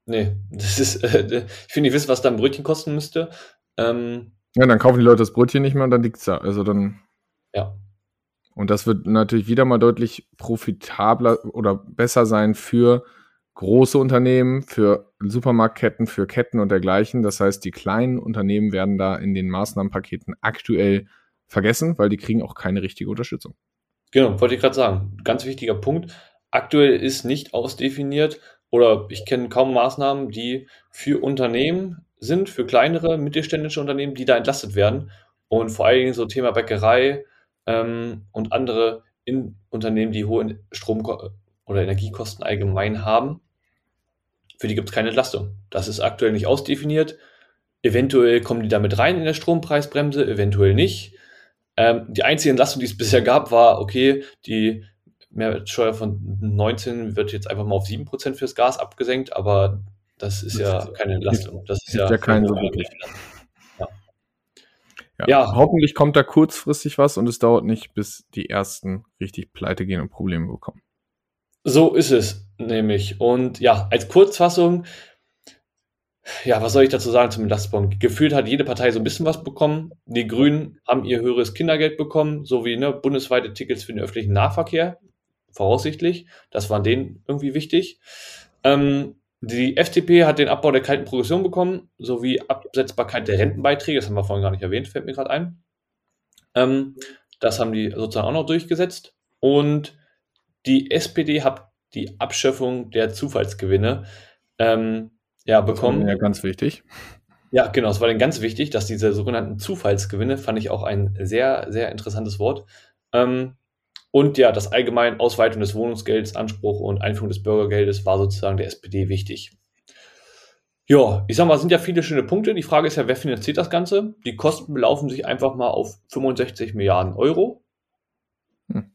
Nee, das ist, [LAUGHS] äh, ich finde, ich weiß, was da ein Brötchen kosten müsste. Ähm, ja, dann kaufen die Leute das Brötchen nicht mehr und dann liegt's da. Also dann. Ja, und das wird natürlich wieder mal deutlich profitabler oder besser sein für große Unternehmen, für Supermarktketten, für Ketten und dergleichen. Das heißt, die kleinen Unternehmen werden da in den Maßnahmenpaketen aktuell vergessen, weil die kriegen auch keine richtige Unterstützung. Genau, wollte ich gerade sagen. Ganz wichtiger Punkt. Aktuell ist nicht ausdefiniert oder ich kenne kaum Maßnahmen, die für Unternehmen sind, für kleinere mittelständische Unternehmen, die da entlastet werden. Und vor allen Dingen so Thema Bäckerei ähm, und andere in Unternehmen, die hohe Strom- oder Energiekosten allgemein haben, für die gibt es keine Entlastung. Das ist aktuell nicht ausdefiniert. Eventuell kommen die damit rein in der Strompreisbremse, eventuell nicht. Ähm, die einzige Entlastung, die es [LAUGHS] bisher gab, war, okay, die Mehrwertsteuer von 19 wird jetzt einfach mal auf 7% fürs Gas abgesenkt, aber das ist ja keine Entlastung. Das ist ja, ja kein so wirklich. Ja. Ja, ja. Hoffentlich kommt da kurzfristig was und es dauert nicht, bis die ersten richtig pleite gehen und Probleme bekommen. So ist es nämlich. Und ja, als Kurzfassung, ja, was soll ich dazu sagen zum Entlastungsbon? Gefühlt hat jede Partei so ein bisschen was bekommen. Die Grünen haben ihr höheres Kindergeld bekommen, sowie ne, bundesweite Tickets für den öffentlichen Nahverkehr, voraussichtlich. Das war denen irgendwie wichtig. Ähm, die FDP hat den Abbau der kalten Progression bekommen, sowie Absetzbarkeit der Rentenbeiträge. Das haben wir vorhin gar nicht erwähnt, fällt mir gerade ein. Ähm, das haben die sozusagen auch noch durchgesetzt. Und die SPD hat die Abschöpfung der Zufallsgewinne ähm, ja, bekommen. Ja, ganz wichtig. Ja, genau, es war dann ganz wichtig, dass diese sogenannten Zufallsgewinne, fand ich auch ein sehr, sehr interessantes Wort. Ähm, und ja, das allgemein Ausweitung des Wohnungsgelds, Anspruch und Einführung des Bürgergeldes war sozusagen der SPD wichtig. Ja, ich sag mal, sind ja viele schöne Punkte. Die Frage ist ja, wer finanziert das Ganze? Die Kosten belaufen sich einfach mal auf 65 Milliarden Euro. Hm.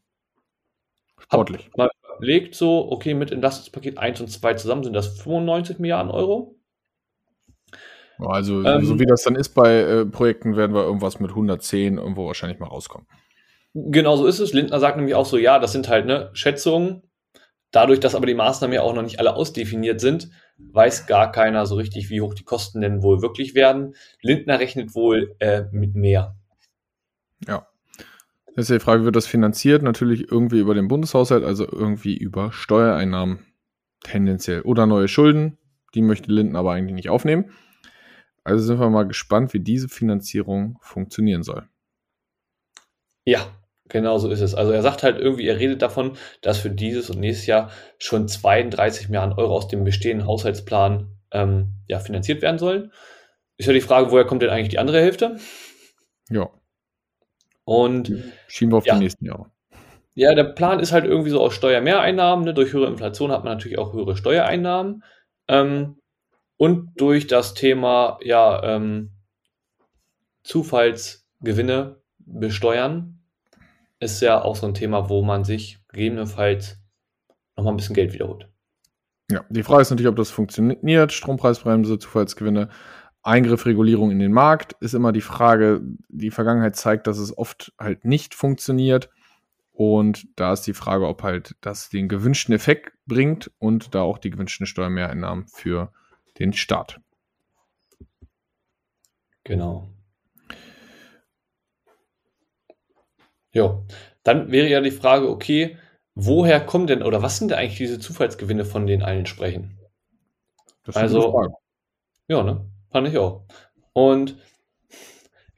Sportlich. Hab mal überlegt, so, okay, mit Entlastungspaket 1 und 2 zusammen sind das 95 Milliarden Euro. Also, ähm, so wie das dann ist bei äh, Projekten, werden wir irgendwas mit 110 irgendwo wahrscheinlich mal rauskommen. Genau so ist es. Lindner sagt nämlich auch so, ja, das sind halt ne, Schätzungen. Dadurch, dass aber die Maßnahmen ja auch noch nicht alle ausdefiniert sind, weiß gar keiner so richtig, wie hoch die Kosten denn wohl wirklich werden. Lindner rechnet wohl äh, mit mehr. Ja. Das ist ja die Frage, wird das finanziert? Natürlich irgendwie über den Bundeshaushalt, also irgendwie über Steuereinnahmen tendenziell. Oder neue Schulden, die möchte Linden aber eigentlich nicht aufnehmen. Also sind wir mal gespannt, wie diese Finanzierung funktionieren soll. Ja, genau so ist es. Also er sagt halt irgendwie, er redet davon, dass für dieses und nächstes Jahr schon 32 Milliarden Euro aus dem bestehenden Haushaltsplan ähm, ja, finanziert werden sollen. Ist ja die Frage, woher kommt denn eigentlich die andere Hälfte? Ja. Und schieben wir auf ja. die nächsten Jahre. Ja, der Plan ist halt irgendwie so aus Steuermehreinnahmen. Ne? Durch höhere Inflation hat man natürlich auch höhere Steuereinnahmen. Ähm, und durch das Thema ja, ähm, Zufallsgewinne besteuern ist ja auch so ein Thema, wo man sich gegebenenfalls nochmal ein bisschen Geld wiederholt. Ja, die Frage ist natürlich, ob das funktioniert. Strompreisbremse, Zufallsgewinne. Eingriffregulierung in den Markt ist immer die Frage. Die Vergangenheit zeigt, dass es oft halt nicht funktioniert. Und da ist die Frage, ob halt das den gewünschten Effekt bringt und da auch die gewünschten Steuermehreinnahmen für den Staat. Genau. Ja, dann wäre ja die Frage, okay, woher kommen denn oder was sind denn eigentlich diese Zufallsgewinne, von denen allen sprechen? Das also, ja, ne? Fand ich auch. Und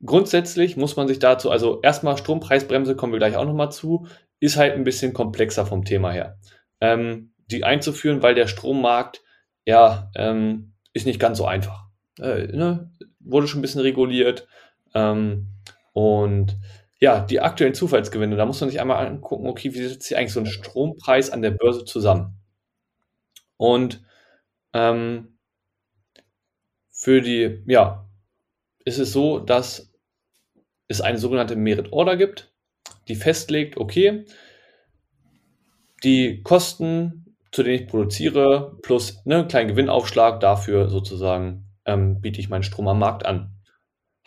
grundsätzlich muss man sich dazu, also erstmal Strompreisbremse kommen wir gleich auch nochmal zu, ist halt ein bisschen komplexer vom Thema her. Ähm, die einzuführen, weil der Strommarkt, ja, ähm, ist nicht ganz so einfach. Äh, ne? Wurde schon ein bisschen reguliert. Ähm, und ja, die aktuellen Zufallsgewinne, da muss man sich einmal angucken, okay, wie setzt sich eigentlich so ein Strompreis an der Börse zusammen? Und ähm, für die, ja, ist es so, dass es eine sogenannte Merit Order gibt, die festlegt, okay, die Kosten, zu denen ich produziere, plus ne, einen kleinen Gewinnaufschlag, dafür sozusagen ähm, biete ich meinen Strom am Markt an.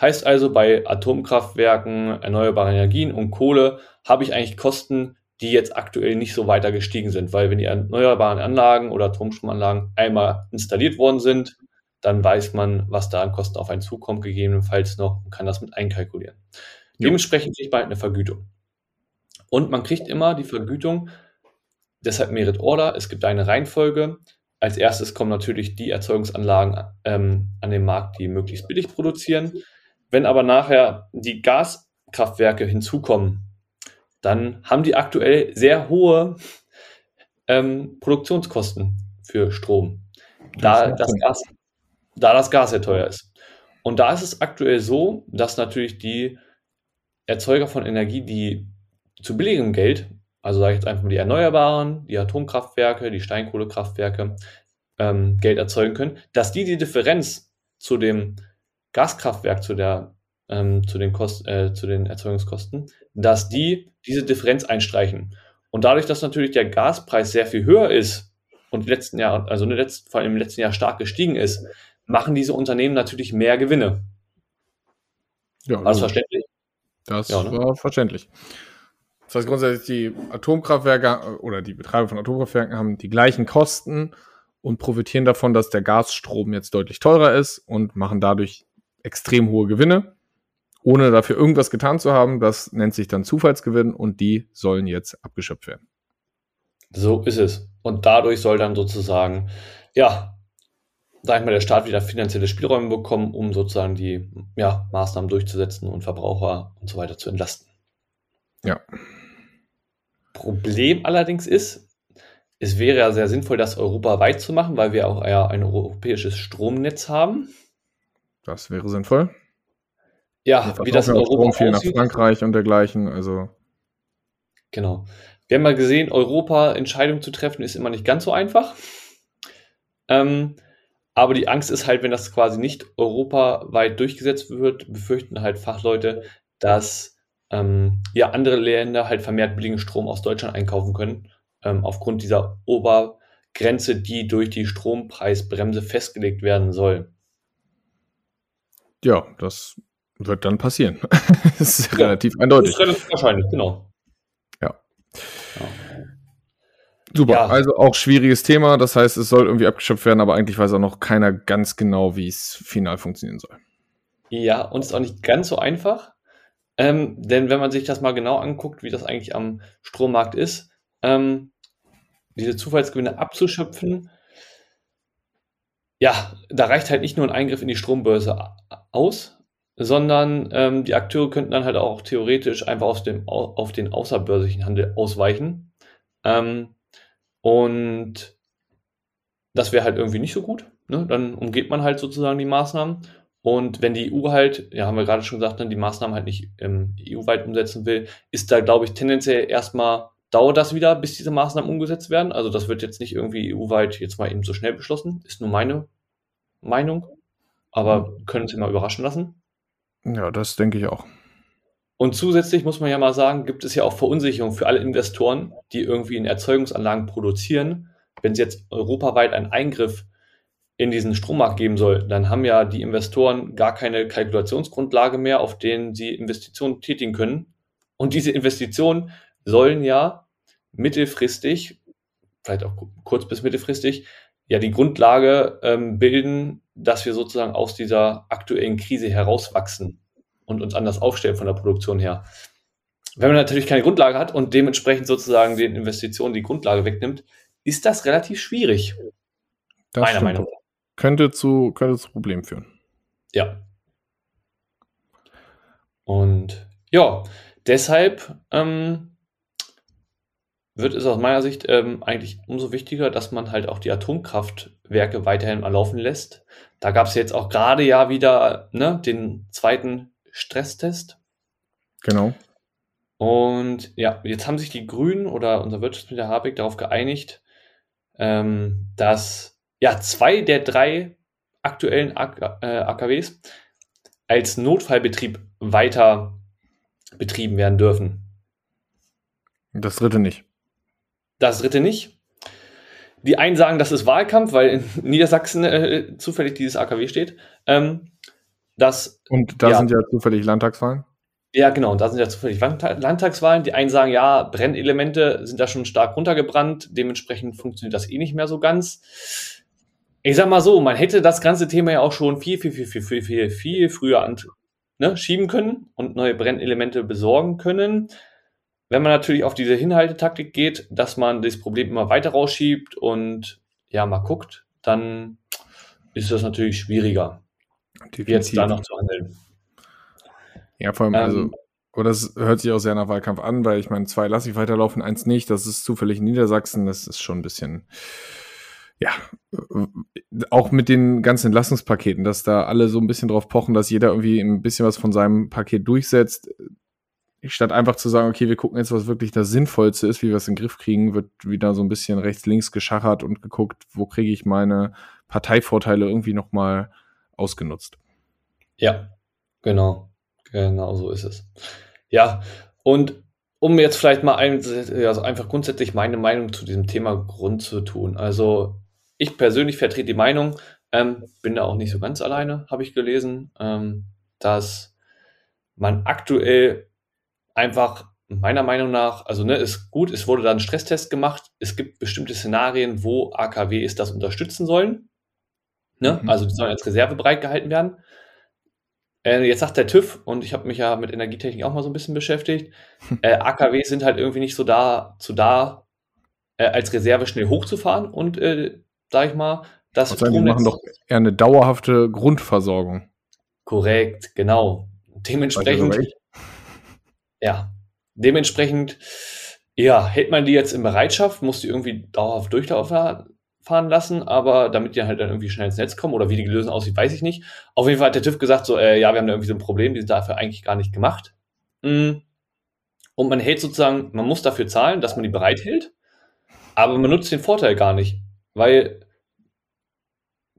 Heißt also, bei Atomkraftwerken, erneuerbaren Energien und Kohle habe ich eigentlich Kosten, die jetzt aktuell nicht so weiter gestiegen sind, weil wenn die erneuerbaren Anlagen oder Atomstromanlagen einmal installiert worden sind, dann weiß man, was da an Kosten auf einen zukommt, gegebenenfalls noch und kann das mit einkalkulieren. Ja. Dementsprechend kriegt man halt eine Vergütung. Und man kriegt immer die Vergütung, deshalb Merit Order, es gibt eine Reihenfolge. Als erstes kommen natürlich die Erzeugungsanlagen ähm, an den Markt, die möglichst billig produzieren. Wenn aber nachher die Gaskraftwerke hinzukommen, dann haben die aktuell sehr hohe ähm, Produktionskosten für Strom, da das, Gas, da das Gas sehr teuer ist. Und da ist es aktuell so, dass natürlich die Erzeuger von Energie, die zu billigem Geld, also sage ich jetzt einfach mal die Erneuerbaren, die Atomkraftwerke, die Steinkohlekraftwerke, ähm, Geld erzeugen können, dass die die Differenz zu dem Gaskraftwerk, zu, der, ähm, zu, den Kost, äh, zu den Erzeugungskosten, dass die diese Differenz einstreichen. Und dadurch, dass natürlich der Gaspreis sehr viel höher ist und letzten Jahr, also letzten, vor allem im letzten Jahr stark gestiegen ist, machen diese Unternehmen natürlich mehr Gewinne. Ja, war das verständlich? Das ja, ne? war verständlich. Das heißt grundsätzlich, die Atomkraftwerke oder die Betreiber von Atomkraftwerken haben die gleichen Kosten und profitieren davon, dass der Gasstrom jetzt deutlich teurer ist und machen dadurch extrem hohe Gewinne, ohne dafür irgendwas getan zu haben. Das nennt sich dann Zufallsgewinn und die sollen jetzt abgeschöpft werden. So ist es. Und dadurch soll dann sozusagen, ja, sag ich mal, der Staat wieder finanzielle Spielräume bekommen, um sozusagen die ja, Maßnahmen durchzusetzen und Verbraucher und so weiter zu entlasten. Ja. Problem allerdings ist, es wäre ja sehr sinnvoll, das europaweit zu machen, weil wir auch ja ein europäisches Stromnetz haben. Das wäre sinnvoll. Ja, wie das in Europa Strom viel nach Frankreich und dergleichen, also. Genau. Wir haben mal gesehen, Europa Entscheidungen zu treffen ist immer nicht ganz so einfach. Ähm, aber die Angst ist halt, wenn das quasi nicht europaweit durchgesetzt wird, befürchten halt Fachleute, dass ähm, ja andere Länder halt vermehrt billigen Strom aus Deutschland einkaufen können, ähm, aufgrund dieser Obergrenze, die durch die Strompreisbremse festgelegt werden soll. Ja, das wird dann passieren. [LAUGHS] das ist ja, relativ eindeutig. Das ist relativ wahrscheinlich, genau. Ja. ja. Super, ja. also auch schwieriges Thema. Das heißt, es soll irgendwie abgeschöpft werden, aber eigentlich weiß auch noch keiner ganz genau, wie es final funktionieren soll. Ja, und es ist auch nicht ganz so einfach. Ähm, denn wenn man sich das mal genau anguckt, wie das eigentlich am Strommarkt ist, ähm, diese Zufallsgewinne abzuschöpfen, ja, da reicht halt nicht nur ein Eingriff in die Strombörse aus, sondern ähm, die Akteure könnten dann halt auch theoretisch einfach aus dem, auf den außerbörslichen Handel ausweichen. Ähm, und das wäre halt irgendwie nicht so gut. Ne? Dann umgeht man halt sozusagen die Maßnahmen. Und wenn die EU halt, ja, haben wir gerade schon gesagt, ne, die Maßnahmen halt nicht ähm, EU-weit umsetzen will, ist da, glaube ich, tendenziell erstmal dauert das wieder, bis diese Maßnahmen umgesetzt werden. Also das wird jetzt nicht irgendwie EU-weit jetzt mal eben so schnell beschlossen. Ist nur meine Meinung. Aber können Sie mal überraschen lassen. Ja, das denke ich auch. Und zusätzlich muss man ja mal sagen, gibt es ja auch Verunsicherung für alle Investoren, die irgendwie in Erzeugungsanlagen produzieren. Wenn es jetzt europaweit einen Eingriff in diesen Strommarkt geben soll, dann haben ja die Investoren gar keine Kalkulationsgrundlage mehr, auf denen sie Investitionen tätigen können. Und diese Investitionen sollen ja mittelfristig, vielleicht auch kurz bis mittelfristig, ja die Grundlage ähm, bilden, dass wir sozusagen aus dieser aktuellen Krise herauswachsen und uns anders aufstellen von der Produktion her. Wenn man natürlich keine Grundlage hat und dementsprechend sozusagen den Investitionen die Grundlage wegnimmt, ist das relativ schwierig. Das meiner Meinung nach. Könnte zu, könnte zu Problemen führen. Ja. Und ja, deshalb ähm, wird es aus meiner Sicht ähm, eigentlich umso wichtiger, dass man halt auch die Atomkraftwerke weiterhin mal laufen lässt. Da gab es jetzt auch gerade ja wieder ne, den zweiten Stresstest. Genau. Und ja, jetzt haben sich die Grünen oder unser Wirtschaftsminister Habeck darauf geeinigt, ähm, dass ja zwei der drei aktuellen AK, äh, AKWs als Notfallbetrieb weiter betrieben werden dürfen. Das dritte nicht. Das dritte nicht. Die einen sagen, das ist Wahlkampf, weil in [LAUGHS] Niedersachsen äh, zufällig dieses AKW steht. Ähm, dass, und da ja, sind ja zufällig Landtagswahlen? Ja, genau, und da sind ja zufällig Landtagswahlen. Die einen sagen, ja, Brennelemente sind da schon stark runtergebrannt, dementsprechend funktioniert das eh nicht mehr so ganz. Ich sag mal so, man hätte das ganze Thema ja auch schon viel, viel, viel, viel, viel, viel, viel früher an, ne, schieben können und neue Brennelemente besorgen können. Wenn man natürlich auf diese Hinhaltetaktik geht, dass man das Problem immer weiter rausschiebt und ja, mal guckt, dann ist das natürlich schwieriger. Definitiv. jetzt da noch zu handeln. Ja, vor allem, also, ähm, also Aber das hört sich auch sehr nach Wahlkampf an, weil ich meine, zwei lasse ich weiterlaufen, eins nicht. Das ist zufällig in Niedersachsen. Das ist schon ein bisschen, ja, auch mit den ganzen Entlassungspaketen, dass da alle so ein bisschen drauf pochen, dass jeder irgendwie ein bisschen was von seinem Paket durchsetzt. Statt einfach zu sagen, okay, wir gucken jetzt, was wirklich das Sinnvollste ist, wie wir es in den Griff kriegen, wird wieder so ein bisschen rechts-links geschachert und geguckt, wo kriege ich meine Parteivorteile irgendwie nochmal ausgenutzt. Ja, genau. Genau so ist es. Ja, und um jetzt vielleicht mal ein, also einfach grundsätzlich meine Meinung zu diesem Thema Grund zu tun. Also ich persönlich vertrete die Meinung, ähm, bin da auch nicht so ganz alleine, habe ich gelesen, ähm, dass man aktuell einfach meiner Meinung nach, also ne, ist gut, es wurde da ein Stresstest gemacht, es gibt bestimmte Szenarien, wo AKWs das unterstützen sollen. Ne? Mhm. Also die sollen als Reserve bereitgehalten werden. Äh, jetzt sagt der TÜV, und ich habe mich ja mit Energietechnik auch mal so ein bisschen beschäftigt, [LAUGHS] äh, AKWs sind halt irgendwie nicht so da, zu da, äh, als Reserve schnell hochzufahren und, äh, sag ich mal, das also, Die machen doch eher eine dauerhafte Grundversorgung. Korrekt, genau. Dementsprechend, ja, dementsprechend, ja, hält man die jetzt in Bereitschaft, muss die irgendwie dauerhaft durchlaufen lassen, aber damit die halt dann irgendwie schnell ins Netz kommen oder wie die Lösung aussieht, weiß ich nicht. Auf jeden Fall hat der TÜV gesagt, so, äh, ja, wir haben da irgendwie so ein Problem, die sind dafür eigentlich gar nicht gemacht. Mm. Und man hält sozusagen, man muss dafür zahlen, dass man die bereithält, aber man nutzt den Vorteil gar nicht, weil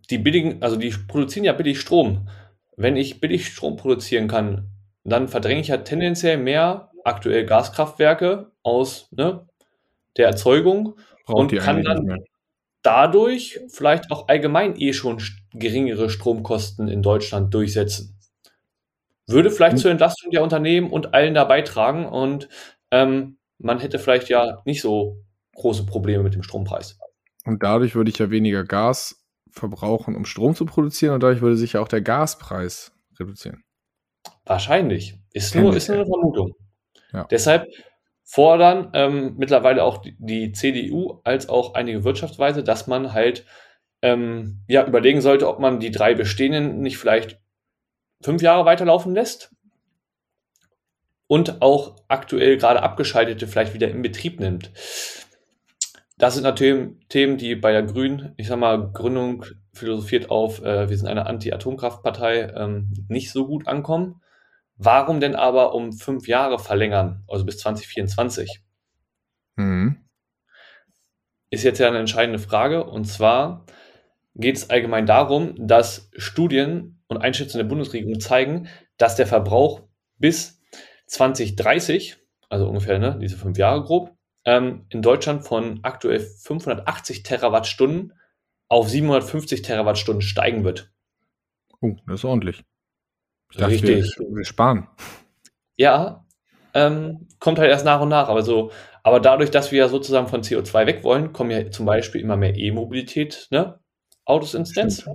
die billigen, also die produzieren ja billig Strom. Wenn ich billig Strom produzieren kann, dann verdränge ich ja tendenziell mehr aktuell Gaskraftwerke aus ne, der Erzeugung Braucht und kann dann dadurch vielleicht auch allgemein eh schon geringere Stromkosten in Deutschland durchsetzen. Würde vielleicht mhm. zur Entlastung der Unternehmen und allen da beitragen und ähm, man hätte vielleicht ja nicht so große Probleme mit dem Strompreis. Und dadurch würde ich ja weniger Gas verbrauchen, um Strom zu produzieren und dadurch würde sich ja auch der Gaspreis reduzieren. Wahrscheinlich. Ist nur, ist nur eine Vermutung. Ja. Deshalb fordern ähm, mittlerweile auch die, die, CDU als auch einige Wirtschaftsweise, dass man halt ähm, ja, überlegen sollte, ob man die drei bestehenden nicht vielleicht fünf Jahre weiterlaufen lässt und auch aktuell gerade abgeschaltete vielleicht wieder in Betrieb nimmt. Das sind natürlich Themen, die bei der Grünen, ich sag mal, Gründung philosophiert auf, äh, wir sind eine Anti-Atomkraftpartei, ähm, nicht so gut ankommen. Warum denn aber um fünf Jahre verlängern, also bis 2024? Mhm. Ist jetzt ja eine entscheidende Frage. Und zwar geht es allgemein darum, dass Studien und Einschätzungen der Bundesregierung zeigen, dass der Verbrauch bis 2030, also ungefähr ne, diese fünf Jahre grob, ähm, in Deutschland von aktuell 580 Terawattstunden auf 750 Terawattstunden steigen wird. Oh, das ist ordentlich. Ich dachte, Richtig. Wir, wir sparen. Ja, ähm, kommt halt erst nach und nach. Aber, so, aber dadurch, dass wir ja sozusagen von CO2 weg wollen, kommen ja zum Beispiel immer mehr E-Mobilität, ne? Autos ins Netz.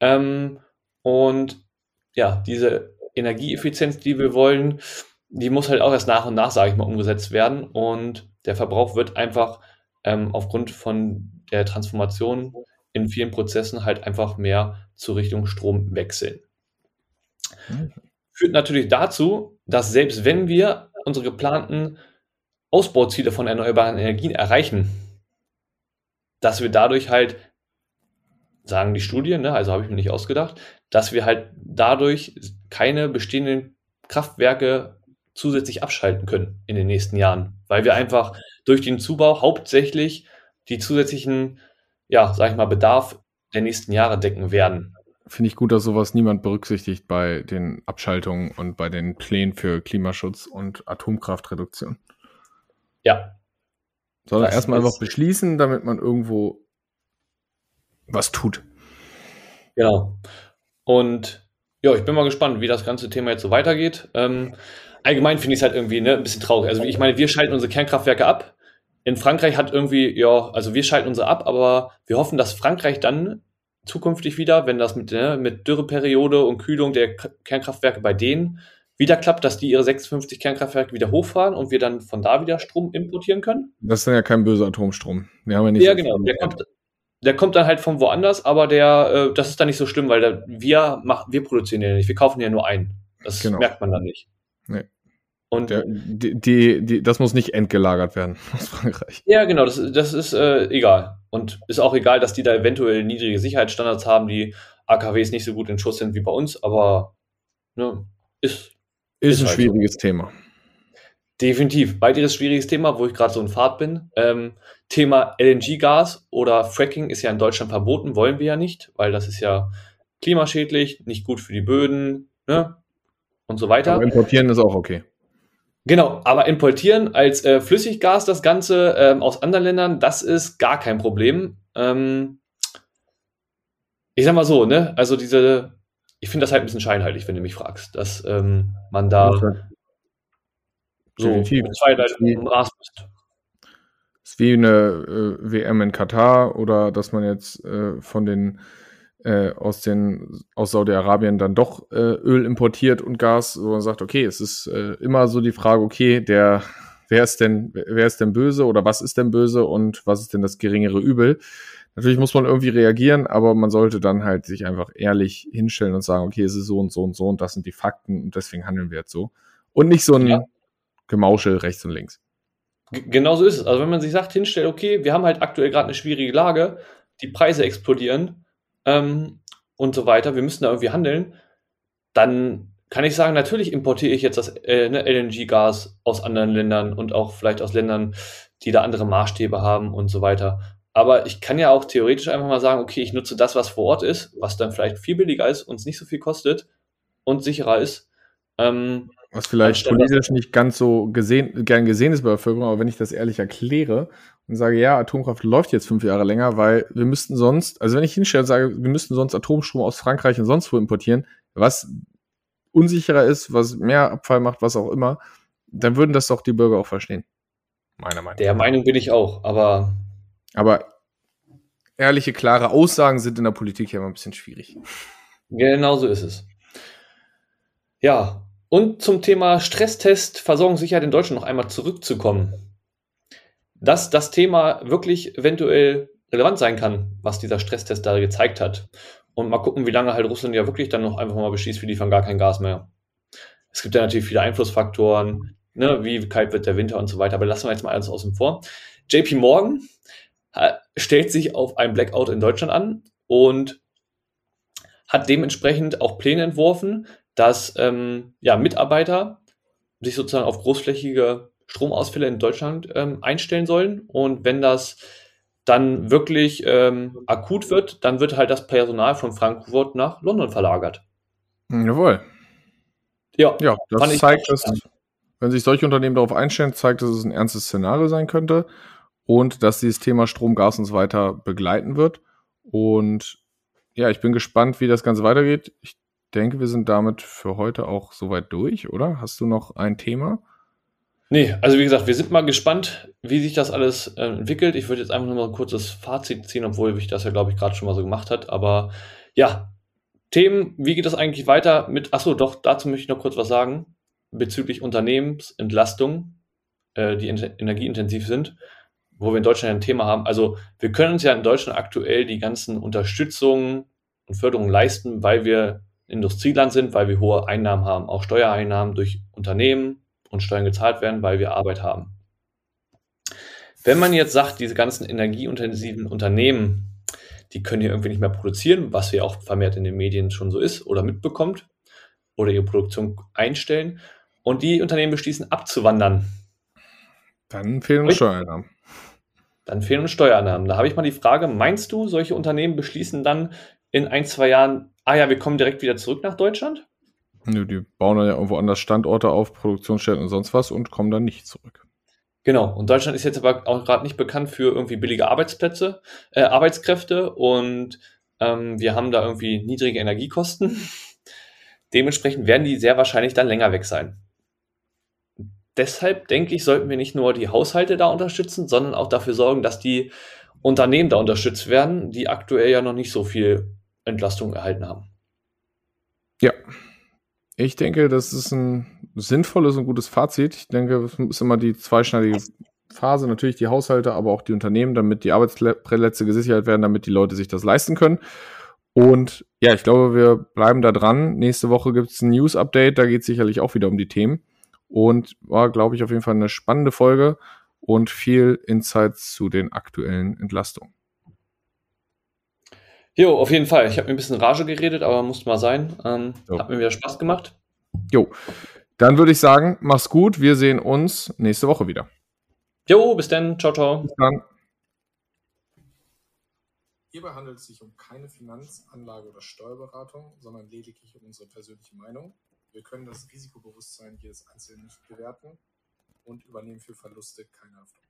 Ähm, und ja, diese Energieeffizienz, die wir wollen, die muss halt auch erst nach und nach, sage ich mal, umgesetzt werden. Und der Verbrauch wird einfach ähm, aufgrund von der Transformation in vielen Prozessen halt einfach mehr zur Richtung Strom wechseln. Führt natürlich dazu, dass selbst wenn wir unsere geplanten Ausbauziele von erneuerbaren Energien erreichen, dass wir dadurch halt, sagen die Studien, ne, also habe ich mir nicht ausgedacht, dass wir halt dadurch keine bestehenden Kraftwerke zusätzlich abschalten können in den nächsten Jahren, weil wir einfach durch den Zubau hauptsächlich die zusätzlichen, ja, sag ich mal, Bedarf der nächsten Jahre decken werden finde ich gut, dass sowas niemand berücksichtigt bei den Abschaltungen und bei den Plänen für Klimaschutz und Atomkraftreduktion. Ja. Soll er erstmal einfach beschließen, damit man irgendwo was tut. Genau. Und ja, ich bin mal gespannt, wie das ganze Thema jetzt so weitergeht. Ähm, allgemein finde ich es halt irgendwie ne, ein bisschen traurig. Also ich meine, wir schalten unsere Kernkraftwerke ab. In Frankreich hat irgendwie, ja, also wir schalten unsere ab, aber wir hoffen, dass Frankreich dann zukünftig wieder, wenn das mit, ne, mit Dürreperiode und Kühlung der Kernkraftwerke bei denen wieder klappt, dass die ihre 56 Kernkraftwerke wieder hochfahren und wir dann von da wieder Strom importieren können. Das ist dann ja kein böser Atomstrom. Wir haben ja, nicht ja so genau. Der kommt, der kommt dann halt von woanders, aber der, äh, das ist dann nicht so schlimm, weil der, wir, machen, wir produzieren ja nicht, wir kaufen ja nur ein. Das genau. merkt man dann nicht. Nee. Und Der, die, die, die, das muss nicht entgelagert werden [LAUGHS] aus Frankreich. Ja, genau, das, das ist äh, egal. Und ist auch egal, dass die da eventuell niedrige Sicherheitsstandards haben, die AKWs nicht so gut in Schuss sind wie bei uns, aber ne, ist. Ist, ist ein halt schwieriges so. Thema. Definitiv. Weiteres schwieriges Thema, wo ich gerade so in Fahrt bin. Ähm, Thema LNG-Gas oder Fracking ist ja in Deutschland verboten, wollen wir ja nicht, weil das ist ja klimaschädlich, nicht gut für die Böden ne? Und so weiter. Aber importieren ist auch okay. Genau, aber importieren als äh, Flüssiggas das Ganze ähm, aus anderen Ländern, das ist gar kein Problem. Ähm, ich sag mal so, ne? Also diese, ich finde das halt ein bisschen scheinheilig, wenn du mich fragst, dass ähm, man da so zwei Leuten im bist. Ist wie eine äh, WM in Katar oder dass man jetzt äh, von den äh, aus den aus Saudi-Arabien dann doch äh, Öl importiert und Gas, wo man sagt, okay, es ist äh, immer so die Frage, okay, der wer ist denn wer ist denn böse oder was ist denn böse und was ist denn das geringere Übel? Natürlich muss man irgendwie reagieren, aber man sollte dann halt sich einfach ehrlich hinstellen und sagen, okay, es ist so und so und so und das sind die Fakten und deswegen handeln wir jetzt so. Und nicht so ein ja. Gemauschel rechts und links. Genau so ist es. Also wenn man sich sagt, hinstellt, okay, wir haben halt aktuell gerade eine schwierige Lage, die Preise explodieren ähm, und so weiter, wir müssen da irgendwie handeln, dann kann ich sagen, natürlich importiere ich jetzt das äh, ne, LNG-Gas aus anderen Ländern und auch vielleicht aus Ländern, die da andere Maßstäbe haben und so weiter. Aber ich kann ja auch theoretisch einfach mal sagen, okay, ich nutze das, was vor Ort ist, was dann vielleicht viel billiger ist, uns nicht so viel kostet und sicherer ist. Ähm, was vielleicht politisch nicht ganz so gesehen, gern gesehen ist bei der Bevölkerung, aber wenn ich das ehrlich erkläre und sage, ja, Atomkraft läuft jetzt fünf Jahre länger, weil wir müssten sonst, also wenn ich hinstelle und sage, wir müssten sonst Atomstrom aus Frankreich und sonst wo importieren, was unsicherer ist, was mehr Abfall macht, was auch immer, dann würden das doch die Bürger auch verstehen. Meiner Meinung nach. Der Meinung bin ich auch, aber. Aber ehrliche, klare Aussagen sind in der Politik ja immer ein bisschen schwierig. Genau so ist es. Ja, und zum Thema Stresstest, Versorgungssicherheit in Deutschland noch einmal zurückzukommen. Dass das Thema wirklich eventuell relevant sein kann, was dieser Stresstest da gezeigt hat. Und mal gucken, wie lange halt Russland ja wirklich dann noch einfach mal beschließt, wir liefern gar kein Gas mehr. Es gibt ja natürlich viele Einflussfaktoren, ne, wie kalt wird der Winter und so weiter, aber lassen wir jetzt mal alles außen vor. JP Morgan äh, stellt sich auf ein Blackout in Deutschland an und hat dementsprechend auch Pläne entworfen, dass ähm, ja, Mitarbeiter sich sozusagen auf großflächige Stromausfälle in Deutschland ähm, einstellen sollen. Und wenn das dann wirklich ähm, akut wird, dann wird halt das Personal von Frankfurt nach London verlagert. Jawohl. Ja, ja das zeigt, dass, wenn sich solche Unternehmen darauf einstellen, zeigt, dass es ein ernstes Szenario sein könnte und dass dieses Thema Strom, Gas und so weiter begleiten wird. Und ja, ich bin gespannt, wie das Ganze weitergeht. Ich denke, wir sind damit für heute auch soweit durch, oder? Hast du noch ein Thema? Nee, also wie gesagt, wir sind mal gespannt, wie sich das alles äh, entwickelt. Ich würde jetzt einfach nur mal ein kurzes Fazit ziehen, obwohl ich das ja, glaube ich, gerade schon mal so gemacht hat. Aber ja, Themen, wie geht das eigentlich weiter mit, achso, doch, dazu möchte ich noch kurz was sagen, bezüglich Unternehmensentlastung, äh, die energieintensiv sind, wo wir in Deutschland ein Thema haben. Also wir können uns ja in Deutschland aktuell die ganzen Unterstützungen und Förderungen leisten, weil wir Industrieland sind, weil wir hohe Einnahmen haben, auch Steuereinnahmen durch Unternehmen und Steuern gezahlt werden, weil wir Arbeit haben. Wenn man jetzt sagt, diese ganzen energieintensiven Unternehmen, die können hier irgendwie nicht mehr produzieren, was ja auch vermehrt in den Medien schon so ist oder mitbekommt, oder ihre Produktion einstellen, und die Unternehmen beschließen abzuwandern. Dann fehlen uns Steuereinnahmen. Dann fehlen uns Steuereinnahmen. Da habe ich mal die Frage, meinst du, solche Unternehmen beschließen dann in ein, zwei Jahren ah ja, wir kommen direkt wieder zurück nach Deutschland? Nö, die bauen dann ja irgendwo anders Standorte auf, Produktionsstätten und sonst was und kommen dann nicht zurück. Genau, und Deutschland ist jetzt aber auch gerade nicht bekannt für irgendwie billige Arbeitsplätze, äh, Arbeitskräfte und ähm, wir haben da irgendwie niedrige Energiekosten. [LAUGHS] Dementsprechend werden die sehr wahrscheinlich dann länger weg sein. Deshalb denke ich, sollten wir nicht nur die Haushalte da unterstützen, sondern auch dafür sorgen, dass die Unternehmen da unterstützt werden, die aktuell ja noch nicht so viel Entlastung erhalten haben. Ja, ich denke, das ist ein sinnvolles und gutes Fazit. Ich denke, es ist immer die zweischneidige Phase, natürlich die Haushalte, aber auch die Unternehmen, damit die Arbeitsplätze gesichert werden, damit die Leute sich das leisten können. Und ja, ich glaube, wir bleiben da dran. Nächste Woche gibt es ein News-Update, da geht es sicherlich auch wieder um die Themen. und war, glaube ich, auf jeden Fall eine spannende Folge und viel Insights zu den aktuellen Entlastungen. Jo, auf jeden Fall. Ich habe mir ein bisschen Rage geredet, aber musste mal sein. Ähm, hat mir wieder Spaß gemacht. Jo, dann würde ich sagen, mach's gut. Wir sehen uns nächste Woche wieder. Jo, bis dann. Ciao, ciao. Bis dann. Hierbei handelt es sich um keine Finanz-, Anlage- oder Steuerberatung, sondern lediglich um unsere persönliche Meinung. Wir können das Risikobewusstsein jedes Einzelnen nicht bewerten und übernehmen für Verluste keine Haftung.